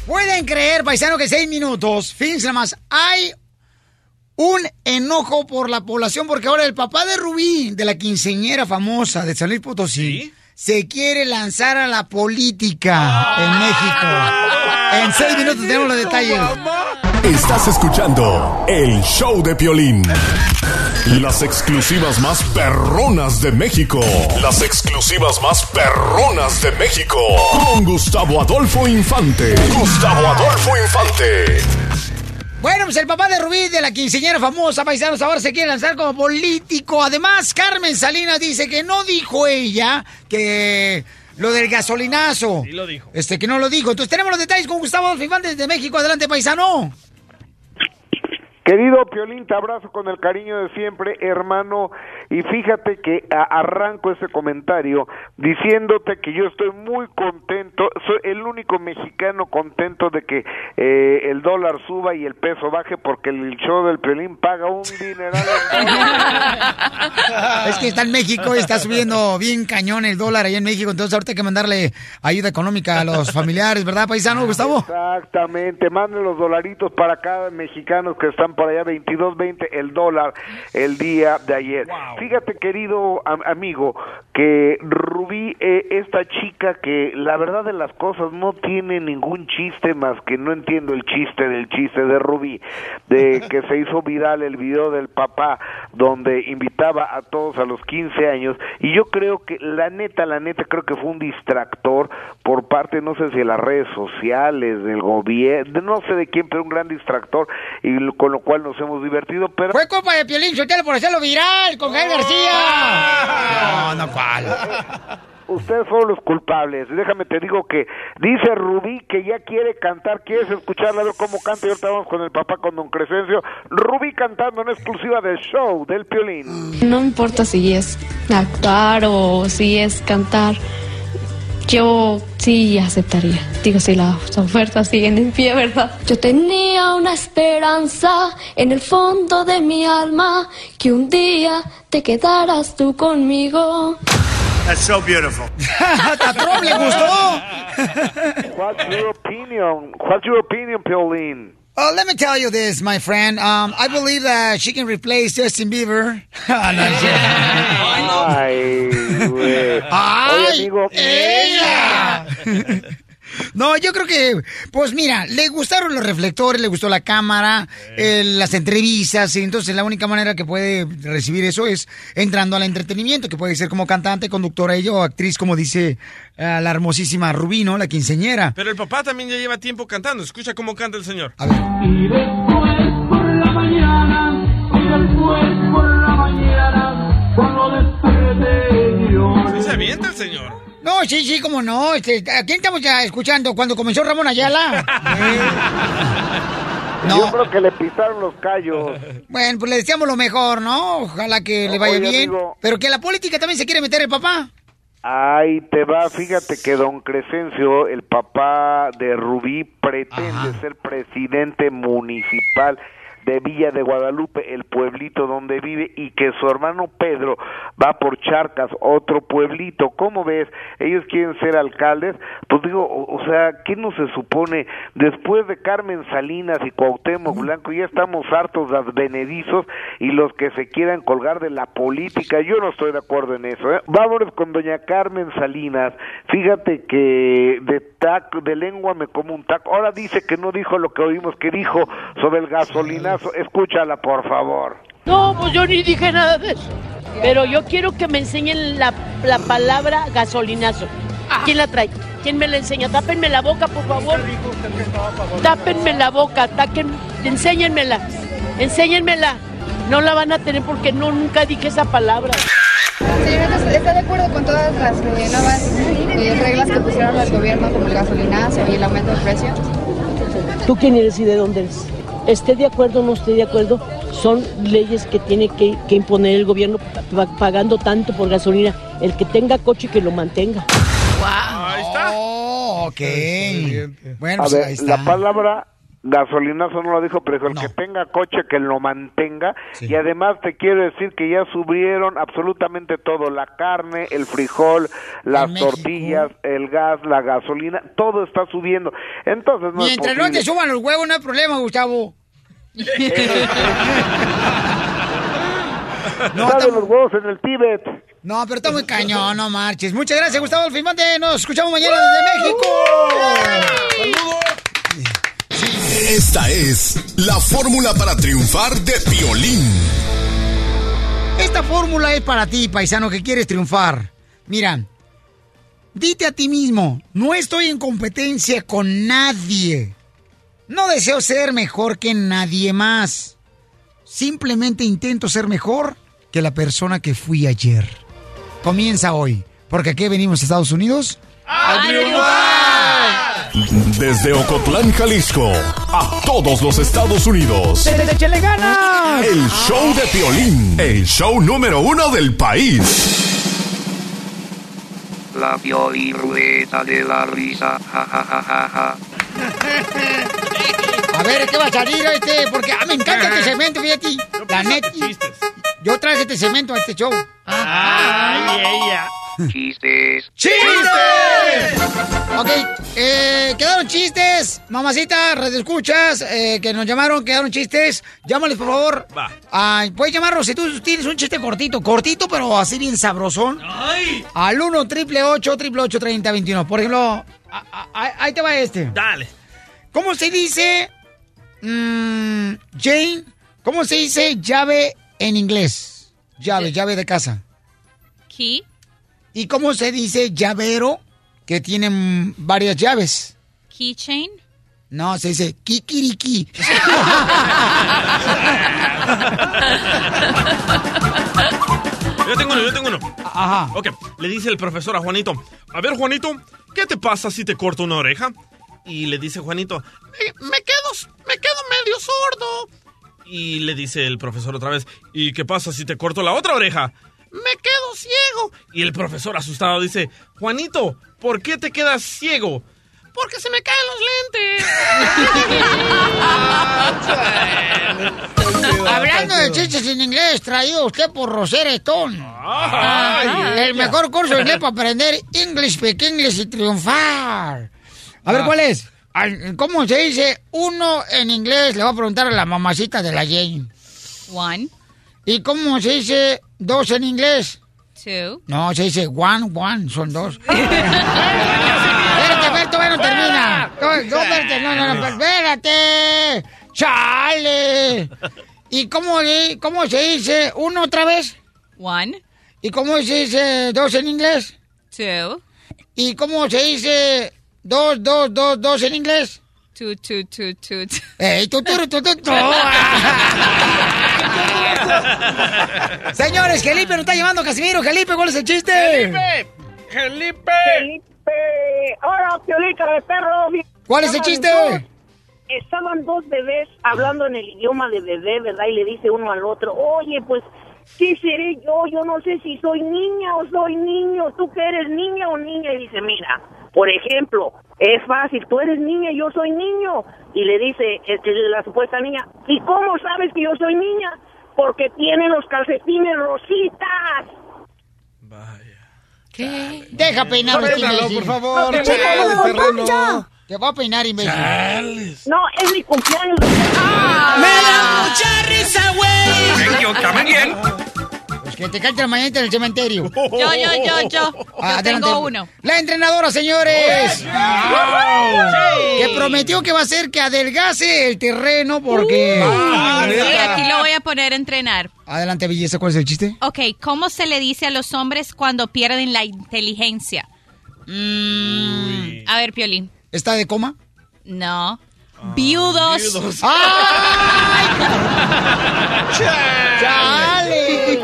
Pueden creer, paisano, que seis minutos, fíjense nada más, hay un enojo por la población porque ahora el papá de Rubí, de la quinceñera famosa de San Luis Potosí, se quiere lanzar a la política en México. En seis minutos tenemos los detalles. Estás escuchando el show de Piolín. Las exclusivas más perronas de México. Las exclusivas más perronas de México. Con Gustavo Adolfo Infante. Gustavo Adolfo Infante. Bueno, pues el papá de Rubí, de la quinceñera famosa, paisanos, ahora se quiere lanzar como político. Además, Carmen Salinas dice que no dijo ella que lo del gasolinazo. Sí lo dijo. Este, que no lo dijo. Entonces tenemos los detalles con Gustavo Adolfo Infante desde México. Adelante, paisano. Querido Piolín, te abrazo con el cariño de siempre, hermano, y fíjate que a- arranco ese comentario diciéndote que yo estoy muy contento, soy el único mexicano contento de que eh, el dólar suba y el peso baje porque el show del Piolín paga un dineral. Es que está en México y está subiendo bien cañón el dólar ahí en México. Entonces ahorita hay que mandarle ayuda económica a los familiares, ¿verdad, paisano, Gustavo? Exactamente, manden los dolaritos para cada mexicanos que están por allá, 22.20 el dólar el día de ayer. Fíjate, querido am- amigo, que Rubí, eh, esta chica que la verdad de las cosas no tiene ningún chiste más que no entiendo el chiste del chiste de Rubí, de que se hizo viral el video del papá donde invitaba a todos a los 15 años. Y yo creo que la neta, la neta creo que fue un distractor por parte, no sé si de las redes sociales, del gobierno, no sé de quién, pero un gran distractor y con lo cual nos hemos divertido, pero... Fue culpa de Piolín Sotelo por hacerlo viral con Gael García. No, no, ¿cuál? Ustedes fueron los culpables. Déjame te digo que dice Rubí que ya quiere cantar. ¿Quieres escucharla a ver cómo canta? Y ahorita vamos con el papá, con Don Crescencio. Rubí cantando en exclusiva del show del Piolín. No importa si es actuar o si es cantar. Yo sí aceptaría. Digo, si las ofertas siguen en pie, ¿verdad? Yo tenía una esperanza en el fondo de mi alma que un día te quedaras tú conmigo. That's so beautiful. ¡Hasta Trump le gustó! What's your opinion? What's your opinion, Piolín? Oh, let me tell you this, my friend. Um, I believe that she can replace Justin Bieber. No. Ay, güey. ¡Ay, Oye, amigo. ella! No, yo creo que, pues mira, le gustaron los reflectores, le gustó la cámara, eh, las entrevistas, y entonces la única manera que puede recibir eso es entrando al entretenimiento, que puede ser como cantante, conductora ella o actriz, como dice eh, la hermosísima Rubino, la quinceñera. Pero el papá también ya lleva tiempo cantando. Escucha cómo canta el señor. Y después por la mañana, y después por la mañana, cuando desperté yo. Sí se avienta el señor. No, sí, sí, como no. Este, ¿A quién estamos ya escuchando? Cuando comenzó Ramón Ayala. Yo creo que le pisaron los callos. Bueno, pues le deseamos lo mejor, ¿no? Ojalá que le vaya Oye, bien. amigo. Pero que la política también se quiere meter el papá. Ahí te va, fíjate que don Crescencio, el papá de Rubí, pretende ser presidente municipal de Villa de Guadalupe, el pueblito donde vive, y que su hermano Pedro va por Charcas, otro pueblito. ¿Cómo ves? Ellos quieren ser alcaldes. Pues digo, o, o sea, ¿qué no se supone? Después de Carmen Salinas y Cuauhtémoc Blanco, ya estamos hartos de advenedizos y los que se quieran colgar de la política. Yo no estoy de acuerdo en eso. ¿eh? Vámonos con doña Carmen Salinas. Fíjate que de taco, de lengua me como un taco. Ahora dice que no dijo lo que oímos que dijo sobre el gasolinazo. Escúchala, por favor. No, pues yo ni dije nada de eso. Pero yo quiero que me enseñen la, la palabra gasolinazo. ¿Quién la trae? ¿Quién me la enseña? Tápenme la boca, por favor. Tápenme la boca, taquen, enséñenmela. Enséñenmela. No la van a tener porque no nunca dije esa palabra. Señorita, ¿está de acuerdo con todas las eh, nuevas eh, reglas que pusieron el gobierno, como el gasolinazo y el aumento de precio? ¿Tú quién eres y de dónde eres? Esté de acuerdo o no esté de acuerdo, son leyes que tiene que, que imponer el gobierno pa- pagando tanto por gasolina. El que tenga coche que lo mantenga. Ahí está. Oh, ok. Bueno, A pues ver, ahí está. la palabra gasolinazo no lo dijo, pero dijo el que tenga coche que lo mantenga. Y además te quiero decir que ya subieron absolutamente todo, la carne, el frijol, las tortillas, el gas, la gasolina, todo está subiendo. Entonces no Mientras es no te suban los huevos, no hay problema, Gustavo. Sabe los huevos en el Tíbet. No, pero está muy cañón, no marches. Muchas gracias, Gustavo Alfimante. Nos escuchamos mañana desde México. Esta es la fórmula para triunfar de Piolín. Esta fórmula es para ti, paisano, que quieres triunfar. Mira, dite a ti mismo, no estoy en competencia con nadie. No deseo ser mejor que nadie más. Simplemente intento ser mejor que la persona que fui ayer. Comienza hoy, porque aquí venimos a Estados Unidos. Desde Ocotlán, Jalisco, a todos los Estados Unidos. ¡Échale ganas! El show de Piolín, el show número uno del país. La Piolín-Rueda de la risa. Ja, ja, ja, ja, ja. A ver, ¿qué va a salir este? Porque a mí me encanta este segmento, fíjate. La neta. Yo traje este segmento a este show. Ay, ella. Chistes. ¡Chistes! Ok, eh, quedaron chistes. Mamacita, radioescuchas, eh, que nos llamaron, quedaron chistes. Llámales, por favor. Va. Ay, puedes llamarnos si tú tienes un chiste cortito, cortito, pero así bien sabrosón. Al 1 triple 8 triple 8 30 21. Por ejemplo, a- a- a- ahí te va este. Dale. ¿Cómo se dice, mm, Jane? ¿Cómo se dice llave en inglés? Llave, llave de casa. Key. ¿Y cómo se dice llavero que tiene mm, varias llaves? Keychain. No, se dice kikiriki. Yo tengo uno, yo tengo uno. Ajá. Ok, le dice el profesor a Juanito, a ver Juanito, ¿qué te pasa si te corto una oreja? Y le dice Juanito, me, me quedo, me quedo medio sordo. Y le dice el profesor otra vez, ¿y qué pasa si te corto la otra oreja? Me quedo ciego. Y el profesor asustado dice, Juanito, ¿por qué te quedas ciego? Porque se me caen los lentes. Hablando de chistes en inglés, traído usted por Rosera Stone. Ay. el mejor curso de inglés para aprender English, Speak English y triunfar. A ver, Ah. ¿cuál es? ¿Cómo se dice uno en inglés? Le voy a preguntar a la mamacita de la Jane. One, ¿Y cómo se dice dos en inglés? two. No, se dice one, one, son dos. espérate, espérate, todavía no termina. No, no, espérate, no, no, no, espérate. Chale. ¿Y cómo, cómo se dice uno otra vez? One, ¿Y cómo se dice dos en inglés? two, ¿Y cómo se dice dos, dos, dos, dos en inglés? two, two, two, two. two. ¡Ey, tú, tú, tú, tú, tú! Señores, Felipe nos está llevando Casimiro. Felipe, ¿cuál es el chiste? ¡Felipe! ¡Felipe! Felipe. Hola, Piolita de perro. ¿Cuál es el chiste? estaban dos bebés hablando en el idioma de bebé, ¿verdad? Y le dice uno al otro, oye, pues, ¿qué seré yo? Yo no sé si soy niña o soy niño. ¿Tú que eres niña o niña? Y dice, mira, por ejemplo, es fácil, tú eres niña y yo soy niño. Y le dice este, la supuesta niña, ¿y cómo sabes que yo soy niña? Porque tiene los calcetines rositas. ¿Qué? Deja peinar imbécil. por favor, No, Te voy a peinar, imbécil. No, es mi cumpleaños. ¡Me da mucha risa, güey! Yo también bien. Pues que te cante la mañanita en el cementerio. Yo, yo, yo, yo. Yo tengo uno. La entrenadora, señores. Que prometió que va a hacer que adelgace el terreno porque... Sí, aquí lo voy a poner a entrenar. Adelante, belleza, ¿cuál es el chiste? Ok, ¿cómo se le dice a los hombres cuando pierden la inteligencia? A ver, Piolín. ¿Está de coma? No. Viudos. viudos. ¡Chale!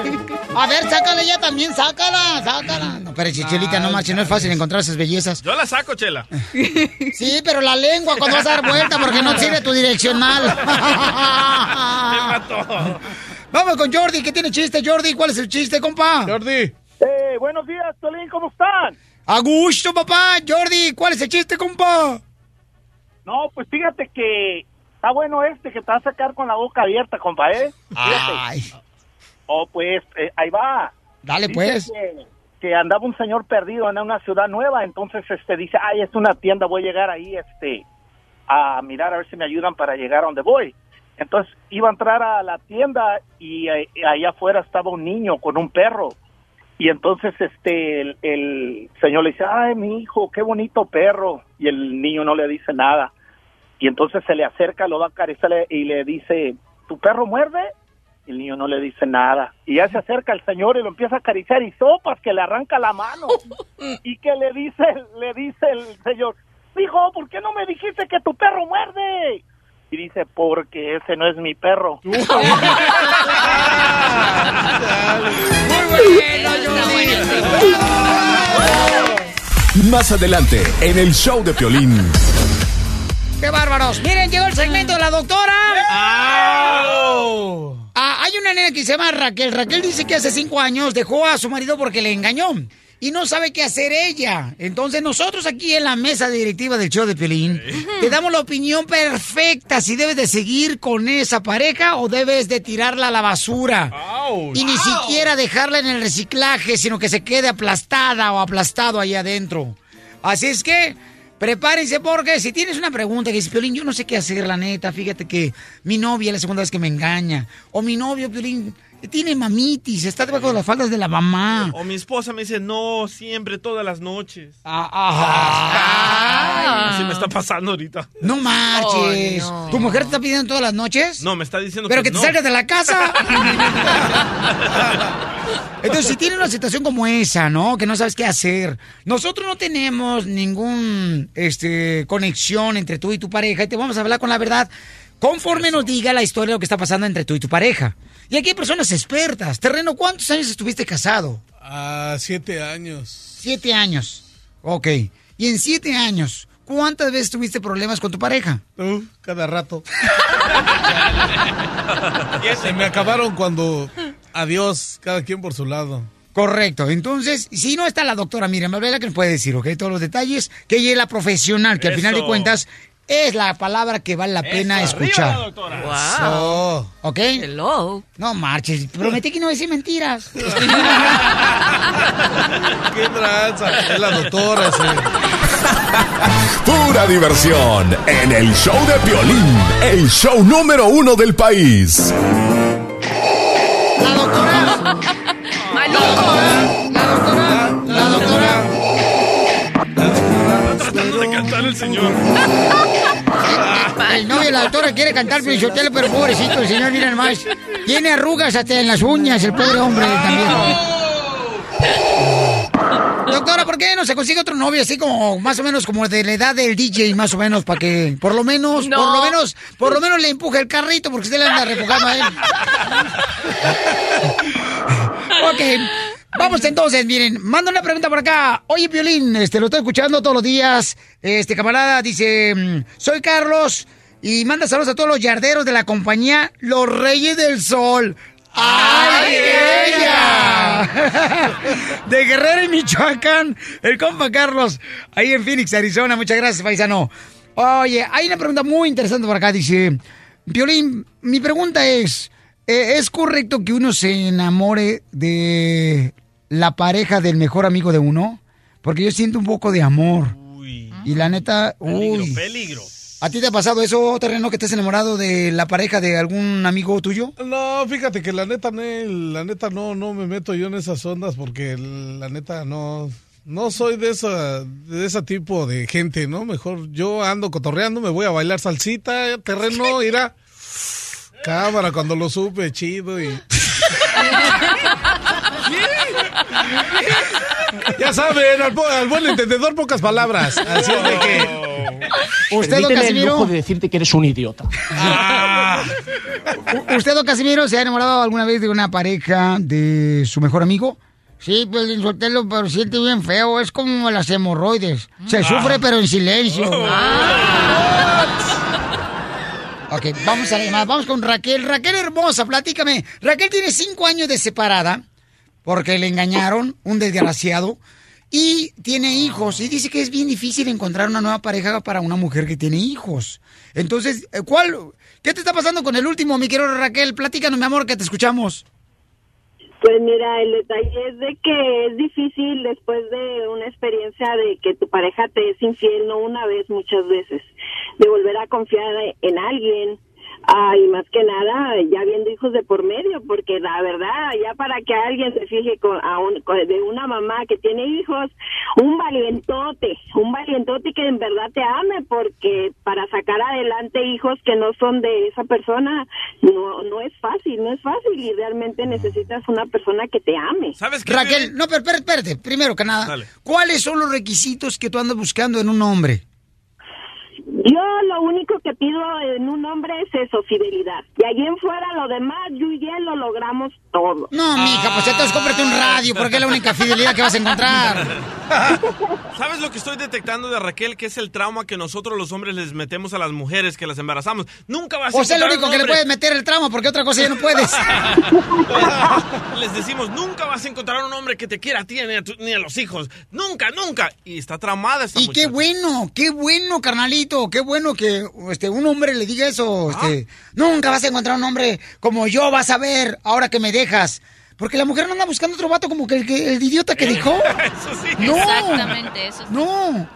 A ver, sácala ya también, sácala, sácala. No, pero chichelita, no marches, no es fácil encontrar esas bellezas. Yo la saco, Chela. Sí, pero la lengua cuando vas a dar vuelta porque no sirve tu direccional. Vamos con Jordi, ¿qué tiene chiste, Jordi? ¿Cuál es el chiste, compa? Jordi. Eh, buenos días, Tolín, ¿cómo están? A gusto, papá. Jordi, ¿cuál es el chiste, compa? No, pues fíjate que está bueno este que te va a sacar con la boca abierta, compa, ¿eh? Fíjate. Ay. Oh, pues, eh, ahí va. Dale, Dice pues. Que, que andaba un señor perdido en una ciudad nueva, entonces este dice, ay, es una tienda, voy a llegar ahí, este, a mirar a ver si me ayudan para llegar a donde voy. Entonces iba a entrar a la tienda y eh, allá afuera estaba un niño con un perro. Y entonces este el, el señor le dice, ay, mi hijo, qué bonito perro. Y el niño no le dice nada. Y entonces se le acerca, lo va a acariciar y le dice, ¿tu perro muerde? Y el niño no le dice nada. Y ya se acerca el señor y lo empieza a acariciar y sopas que le arranca la mano. y que le dice, le dice el señor, hijo, ¿por qué no me dijiste que tu perro muerde? Y dice, porque ese no es mi perro. Más adelante, en el show de Piolín. ¡Qué bárbaros! Miren, llegó el segmento de la doctora. Ah, hay una nena que se llama Raquel. Raquel dice que hace cinco años dejó a su marido porque le engañó. Y no sabe qué hacer ella. Entonces nosotros aquí en la mesa directiva del show de Piolín te damos la opinión perfecta si debes de seguir con esa pareja o debes de tirarla a la basura. Y ni siquiera dejarla en el reciclaje, sino que se quede aplastada o aplastado ahí adentro. Así es que prepárense porque si tienes una pregunta que dice, Piolín, yo no sé qué hacer, la neta, fíjate que mi novia es la segunda vez que me engaña. O mi novio, Piolín, tiene mamitis, está debajo de las faldas de la mamá. O mi esposa me dice, no, siempre, todas las noches. Ah, Así me está pasando ahorita. No marches. Ay, no. ¿Tu mujer te está pidiendo todas las noches? No, me está diciendo Pero que te no. salgas de la casa. Entonces, si tiene una situación como esa, ¿no? Que no sabes qué hacer. Nosotros no tenemos ningún este conexión entre tú y tu pareja y te vamos a hablar con la verdad conforme nos diga la historia de lo que está pasando entre tú y tu pareja. Y aquí hay personas expertas. Terreno, ¿cuántos años estuviste casado? Ah, siete años. Siete años. Ok. Y en siete años, ¿cuántas veces tuviste problemas con tu pareja? Uh, cada rato. Se me acabaron cuando adiós, cada quien por su lado. Correcto. Entonces, si no está la doctora Miriam Valvela, que nos puede decir, ¿ok? Todos los detalles, que ella es la profesional, que al final de cuentas es la palabra que vale la pena Eso, escuchar. la doctora. Wow. ¿Ok? Hello. No marches. Prometí que no decir mentiras. ¡Qué tranza! Es la doctora, sí. Pura diversión en el show de Piolín, el show número uno del país. La doctora. La tratando de cantar el señor. El novio de la doctora quiere cantar Piolichotelo, pero pobrecito el señor, mira nomás. Tiene arrugas hasta en las uñas, el pobre hombre también. Doctora, ¿por qué no se consigue otro novio así como más o menos como de la edad del DJ, más o menos, para que por lo menos, por lo menos, por lo menos le empuje el carrito porque usted le anda refugando a él? ok. Vamos entonces, miren, manda una pregunta por acá. Oye, Piolín, este, lo estoy escuchando todos los días. Este camarada dice, mm, soy Carlos y manda saludos a todos los yarderos de la compañía Los Reyes del Sol. ¡Ay, ella! De Guerrero y Michoacán, el compa Carlos, ahí en Phoenix, Arizona. Muchas gracias, paisano. Oye, hay una pregunta muy interesante por acá. Dice, Violín, mi pregunta es, eh, ¿es correcto que uno se enamore de la pareja del mejor amigo de uno? Porque yo siento un poco de amor. Y la neta, uy. Peligro. ¿A ti te ha pasado eso, Terreno, que estés enamorado de la pareja de algún amigo tuyo? No, fíjate que la neta, la neta no, no me meto yo en esas ondas porque la neta no, no soy de esa, de ese tipo de gente, ¿no? Mejor yo ando cotorreando, me voy a bailar salsita, terreno, irá. Cámara, cuando lo supe, chido y... Ya saben, al, al buen entendedor pocas palabras. Así es de que... ¿Usted, don Casimiro? lujo de decirte que eres un idiota. U- ¿Usted, don Casimiro, se ha enamorado alguna vez de una pareja de su mejor amigo? Sí, pues Sotelo, pero siente bien feo. Es como las hemorroides. Se Ah. sufre, pero en silencio. Ok, vamos a la llamada. Vamos con Raquel. Raquel hermosa, platícame. Raquel tiene cinco años de separada porque le engañaron, un desgraciado, y tiene hijos. Y dice que es bien difícil encontrar una nueva pareja para una mujer que tiene hijos. Entonces, eh, ¿cuál? ¿Qué te está pasando con el último, mi querido Raquel? Platícanos, mi amor, que te escuchamos. Pues mira, el detalle es de que es difícil después de una experiencia de que tu pareja te es infiel, no una vez, muchas veces, de volver a confiar en alguien. Ah, y más que nada, ya viendo hijos de por medio, porque la verdad, ya para que alguien se fije con, a un- con- de una mamá que tiene hijos, un valientote, un valientote que en verdad te ame, porque para sacar adelante hijos que no son de esa persona, no, no es fácil, no es fácil, y realmente necesitas una persona que te ame. ¿Sabes Raquel, no, pero espérate, espérate. Primero que nada, Dale. ¿cuáles son los requisitos que tú andas buscando en un hombre? Yo lo único que pido en un hombre es eso, fidelidad. Y allí en fuera lo demás, yo y él lo logramos todo. No, mija, pues entonces cómprate un radio, porque es la única fidelidad que vas a encontrar. ¿Sabes lo que estoy detectando de Raquel? Que es el trauma que nosotros los hombres les metemos a las mujeres que las embarazamos. Nunca vas a O sea, lo encontrar único que le puedes meter el trauma, porque otra cosa ya no puedes. Les decimos, nunca vas a encontrar un hombre que te quiera a ti ni a, tu- ni a los hijos. Nunca, nunca. Y está traumada esta Y qué bueno, qué bueno, carnalito, qué bueno que este, un hombre le diga eso. Este, Nunca vas a encontrar un hombre como yo, vas a ver, ahora que me dejas. Porque la mujer no anda buscando otro vato como que el, que- el idiota que dejó. No. Exactamente, eso. No.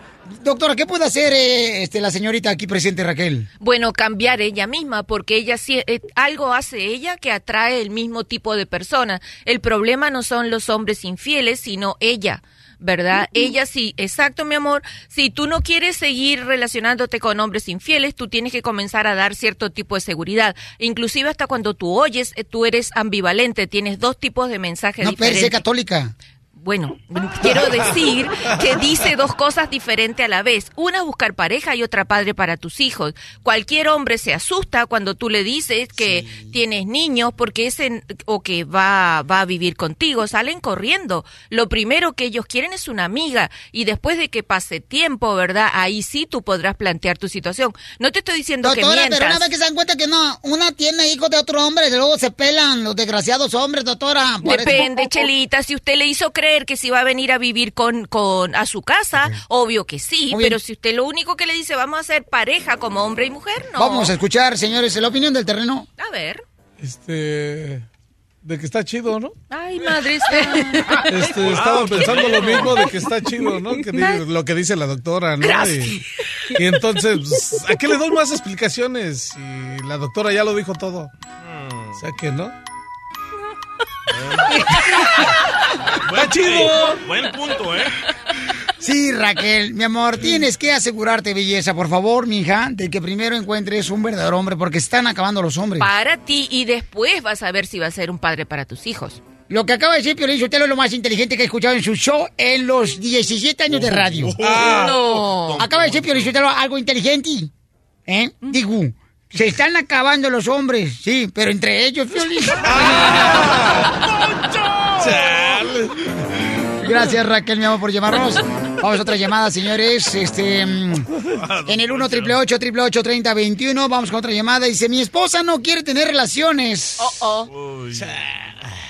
Doctora, ¿qué puede hacer eh, este, la señorita aquí presente, Raquel? Bueno, cambiar ella misma, porque ella sí, eh, algo hace ella que atrae el mismo tipo de persona. El problema no son los hombres infieles, sino ella. ¿Verdad? Ella sí, exacto, mi amor. Si tú no quieres seguir relacionándote con hombres infieles, tú tienes que comenzar a dar cierto tipo de seguridad. Inclusive hasta cuando tú oyes, eh, tú eres ambivalente, tienes dos tipos de mensajes No, diferentes. católica. Bueno, quiero decir que dice dos cosas diferentes a la vez. Una, buscar pareja y otra, padre para tus hijos. Cualquier hombre se asusta cuando tú le dices que tienes niños porque ese, o que va, va a vivir contigo. Salen corriendo. Lo primero que ellos quieren es una amiga y después de que pase tiempo, ¿verdad? Ahí sí tú podrás plantear tu situación. No te estoy diciendo que Doctora, mientas. pero una vez que se dan cuenta que no, una tiene hijos de otro hombre y luego se pelan los desgraciados hombres, doctora. Depende, Chelita, si usted le hizo creer que si va a venir a vivir con, con a su casa, obvio que sí, Muy bien. pero si usted lo único que le dice vamos a ser pareja como hombre y mujer, no. Vamos a escuchar, señores, la opinión del terreno. A ver. Este. De que está chido, ¿no? Ay, madre Este, estaba pensando lo mismo de que está chido, ¿no? Que lo que dice la doctora, ¿no? Y, y entonces, pues, ¿a qué le doy más explicaciones? Y la doctora ya lo dijo todo. O sea que no. Buen, chido. ey, buen punto, ¿eh? Sí, Raquel, mi amor, tienes que asegurarte, belleza, por favor, mija, de que primero encuentres un verdadero hombre, porque están acabando los hombres. Para ti y después vas a ver si va a ser un padre para tus hijos. Lo que acaba de decir Piolín Sotelo es lo más inteligente que he escuchado en su show en los 17 años de radio. Ah. No. Acaba de decir Piolín Sotelo algo inteligente. ¿Eh? Digo, se están acabando los hombres, sí, pero entre ellos, Piolín. Gracias, Raquel, mi amor, por llamarnos. Vamos a otra llamada, señores. Este, mm, en el 1 888 3021 Vamos con otra llamada. Dice, mi esposa no quiere tener relaciones.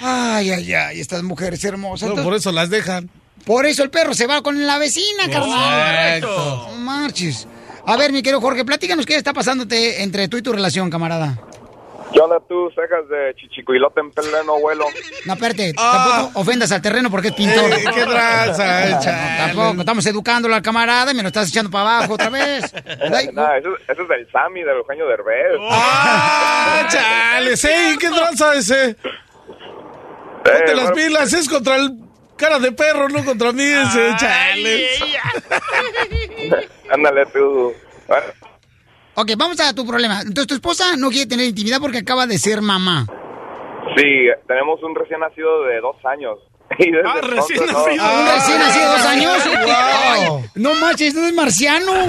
Ay, ay, ay, estas mujeres hermosas. No, por eso las dejan. Por eso el perro se va con la vecina, carnal. Correcto. No marches. A ver, mi querido Jorge, platícanos qué está pasándote entre tú y tu relación, camarada. ¿Qué onda tú, cejas de chichicuilote en pleno vuelo? No, espérate, tampoco ofendas al terreno porque es pintor. Eh, qué tranza, eh, No, tampoco, estamos educándolo al camarada y me lo estás echando para abajo otra vez. Eso, eso es del Sammy, del Eugenio Derbez. ¡Ah, chale! Sí, ¿qué tranza ese? Ponte las bueno. pilas, es contra el cara de perro, no contra mí ese, chale. Ándale tú. Ok, vamos a tu problema. Entonces, tu esposa no quiere tener intimidad porque acaba de ser mamá. sí, tenemos un recién nacido de dos años. Ah, entonces, recién no- nacido. ¿Un recién nacido de dos años? Wow. Ay, no manches, no es marciano.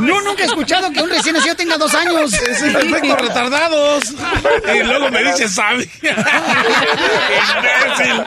No, nunca he escuchado que un recién nacido tenga dos años. Es el efecto retardados. Y luego me dice Sammy. Imbécil.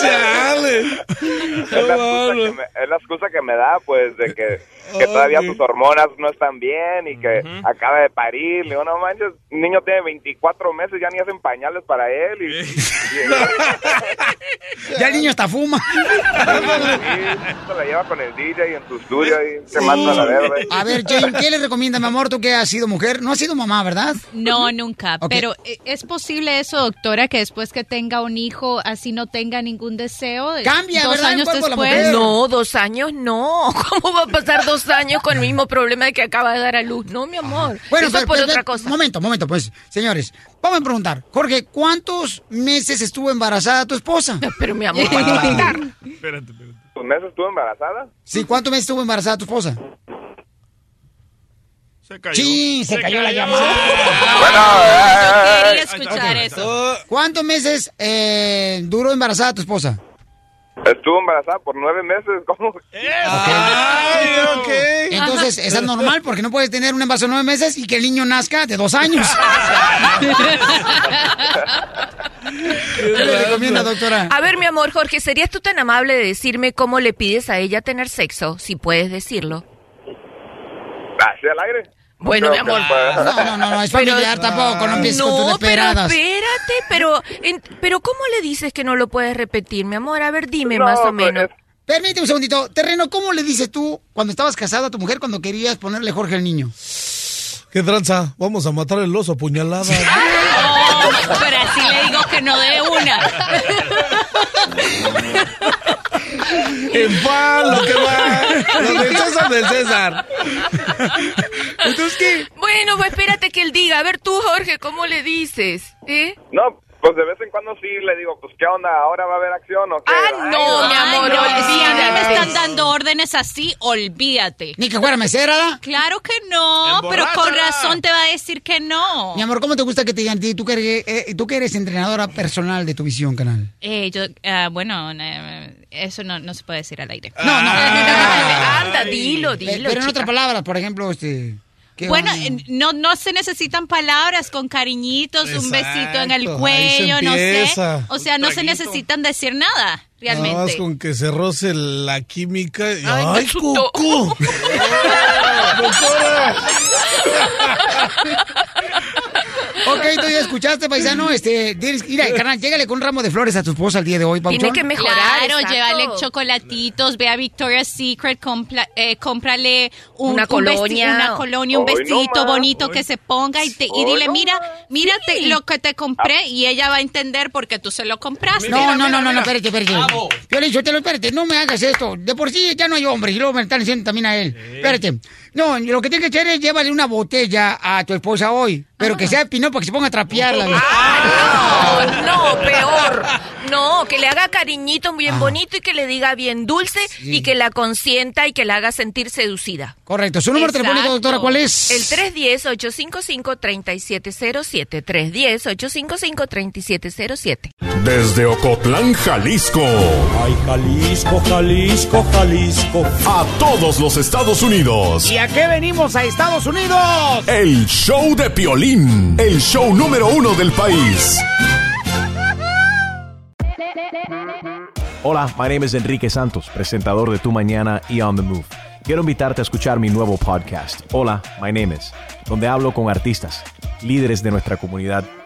Chale. es, la excusa que me, es la excusa que me da, pues, de que, que todavía sus hormonas no están bien y que acaba de parir. Le digo, no manches, un niño tiene 24 meses, ya ni hacen pañales para él. Y, y- Ya el niño hasta fuma. y se la lleva con el DJ en su estudio y se mata la verde. A ver, Jane, ¿qué le recomienda, mi amor, tú que has sido mujer? No has sido mamá, ¿verdad? No, nunca. Pero eh, ¿es posible eso, doctora, que después que tenga un hijo así no tenga ningún deseo? Cambia, dos ¿verdad? El años cuerpo de la después. mujer. No, dos años no. ¿Cómo va a pasar dos años con el mismo problema de que acaba de dar a luz? No, mi amor. Bueno, Eso es por pero- otra cosa. Momento, momento, pues, señores. Vamos a preguntar. Jorge, ¿cuántos meses estuvo embarazada tu esposa? Pero mi amor, para. Espérate, espérate. ¿Tus meses estuvo embarazada? Sí, ¿cuántos meses estuvo embarazada tu esposa? Se cayó. Sí, se, cayó, la llamada. Yo quería escuchar ok. eso. ¿Cuántos meses eh, duró embarazada tu esposa? Estuvo embarazada por nueve meses, ¿cómo? Ay, ok. Entonces, es normal porque no puedes tener un embarazo de nueve meses y que el niño nazca de dos años. ¿Qué le recomienda, doctora? A ver, mi amor, Jorge, ¿serías tú tan amable de decirme cómo le pides a ella tener sexo? Si puedes decirlo. ¿Así al aire? Bueno, mi amor. No, no, no, no, es Pero- familiar tampoco, no empieces con tus No, pero espérate, pero, en- pero ¿cómo le dices que no lo puedes repetir, mi amor? A ver, dime No, más o pues, menos. es- Permíteme un segundito. Terreno, ¿cómo le dices tú cuando estabas casado a tu mujer cuando querías ponerle Jorge al niño? ¿Qué tranza? Vamos a matar el oso puñalada. Oh, pero así le digo que no de una. En pan, lo que va. Lo del César del César. Entonces, ¿qué? Bueno, pues espérate que él diga. A ver tú, Jorge, ¿cómo le dices? ¿Eh? No, pues de vez en cuando sí le digo, pues ¿qué onda? ¿Ahora va a haber acción o qué? Ah, no, mi amor, no, si a mí me están dando órdenes así, olvídate. Ni que fuera mesera. Claro que no, pero con razón te va a decir que no. Mi amor, ¿cómo te gusta que te digan a ti? Tú que eres, eh, tú que eres entrenadora personal de tu visión, canal. Eh, yo, ah, bueno, eh, eso no, no se puede decir al aire. No, no. Anda, dilo, dilo. Pero en otras palabras, por ejemplo, este... ¿qué Bueno, no, no se necesitan palabras con cariñitos, un besito en el cuello, no sé. O sea, no se necesitan decir nada, Nada más realmente. con que se roce la química. y- Ay, ¡Ay, cucú! Ok, tú ya escuchaste, paisano. Este, tienes- mira, carnal, llégale con un ramo de flores a tu esposa el día de hoy, Pauchón. Claro, exacto. llévale chocolatitos, ve a Victoria's Secret, compla- eh, cómprale un, Una un colonia. una colonia, un no más. bonito que se ponga y, te, y dile, no mira, mírate Sí. lo que te compré y ella va a entender porque tú se lo compraste. No, no, no, no, no, espérate, espérate. Yo le dicho, te lo espérate, no me hagas esto. De por sí ya no hay hombres y luego me están diciendo también a él. Espérate. No, lo que tienes que hacer es llévale una botella a tu esposa hoy, pero que sea de pinó para que se ponga a trapearla. Ah, no, no, peor. No, que le haga cariñito bien bonito y que le diga bien dulce y que la consienta y que la haga sentir seducida. Correcto. ¿Su número telefónico, doctora, cuál es? El 310-855-3707. 310-855-3707. Desde Ocotlán, Jalisco. Ay, Jalisco, Jalisco, Jalisco. A todos los Estados Unidos. ¿Y a qué venimos a Estados Unidos? El show de Piolín. El show número uno del país. Hola, my name is Enrique Santos, presentador de Tu Mañana y On the Move. Quiero invitarte a escuchar mi nuevo podcast, Hola, my name is, donde hablo con artistas, líderes de nuestra comunidad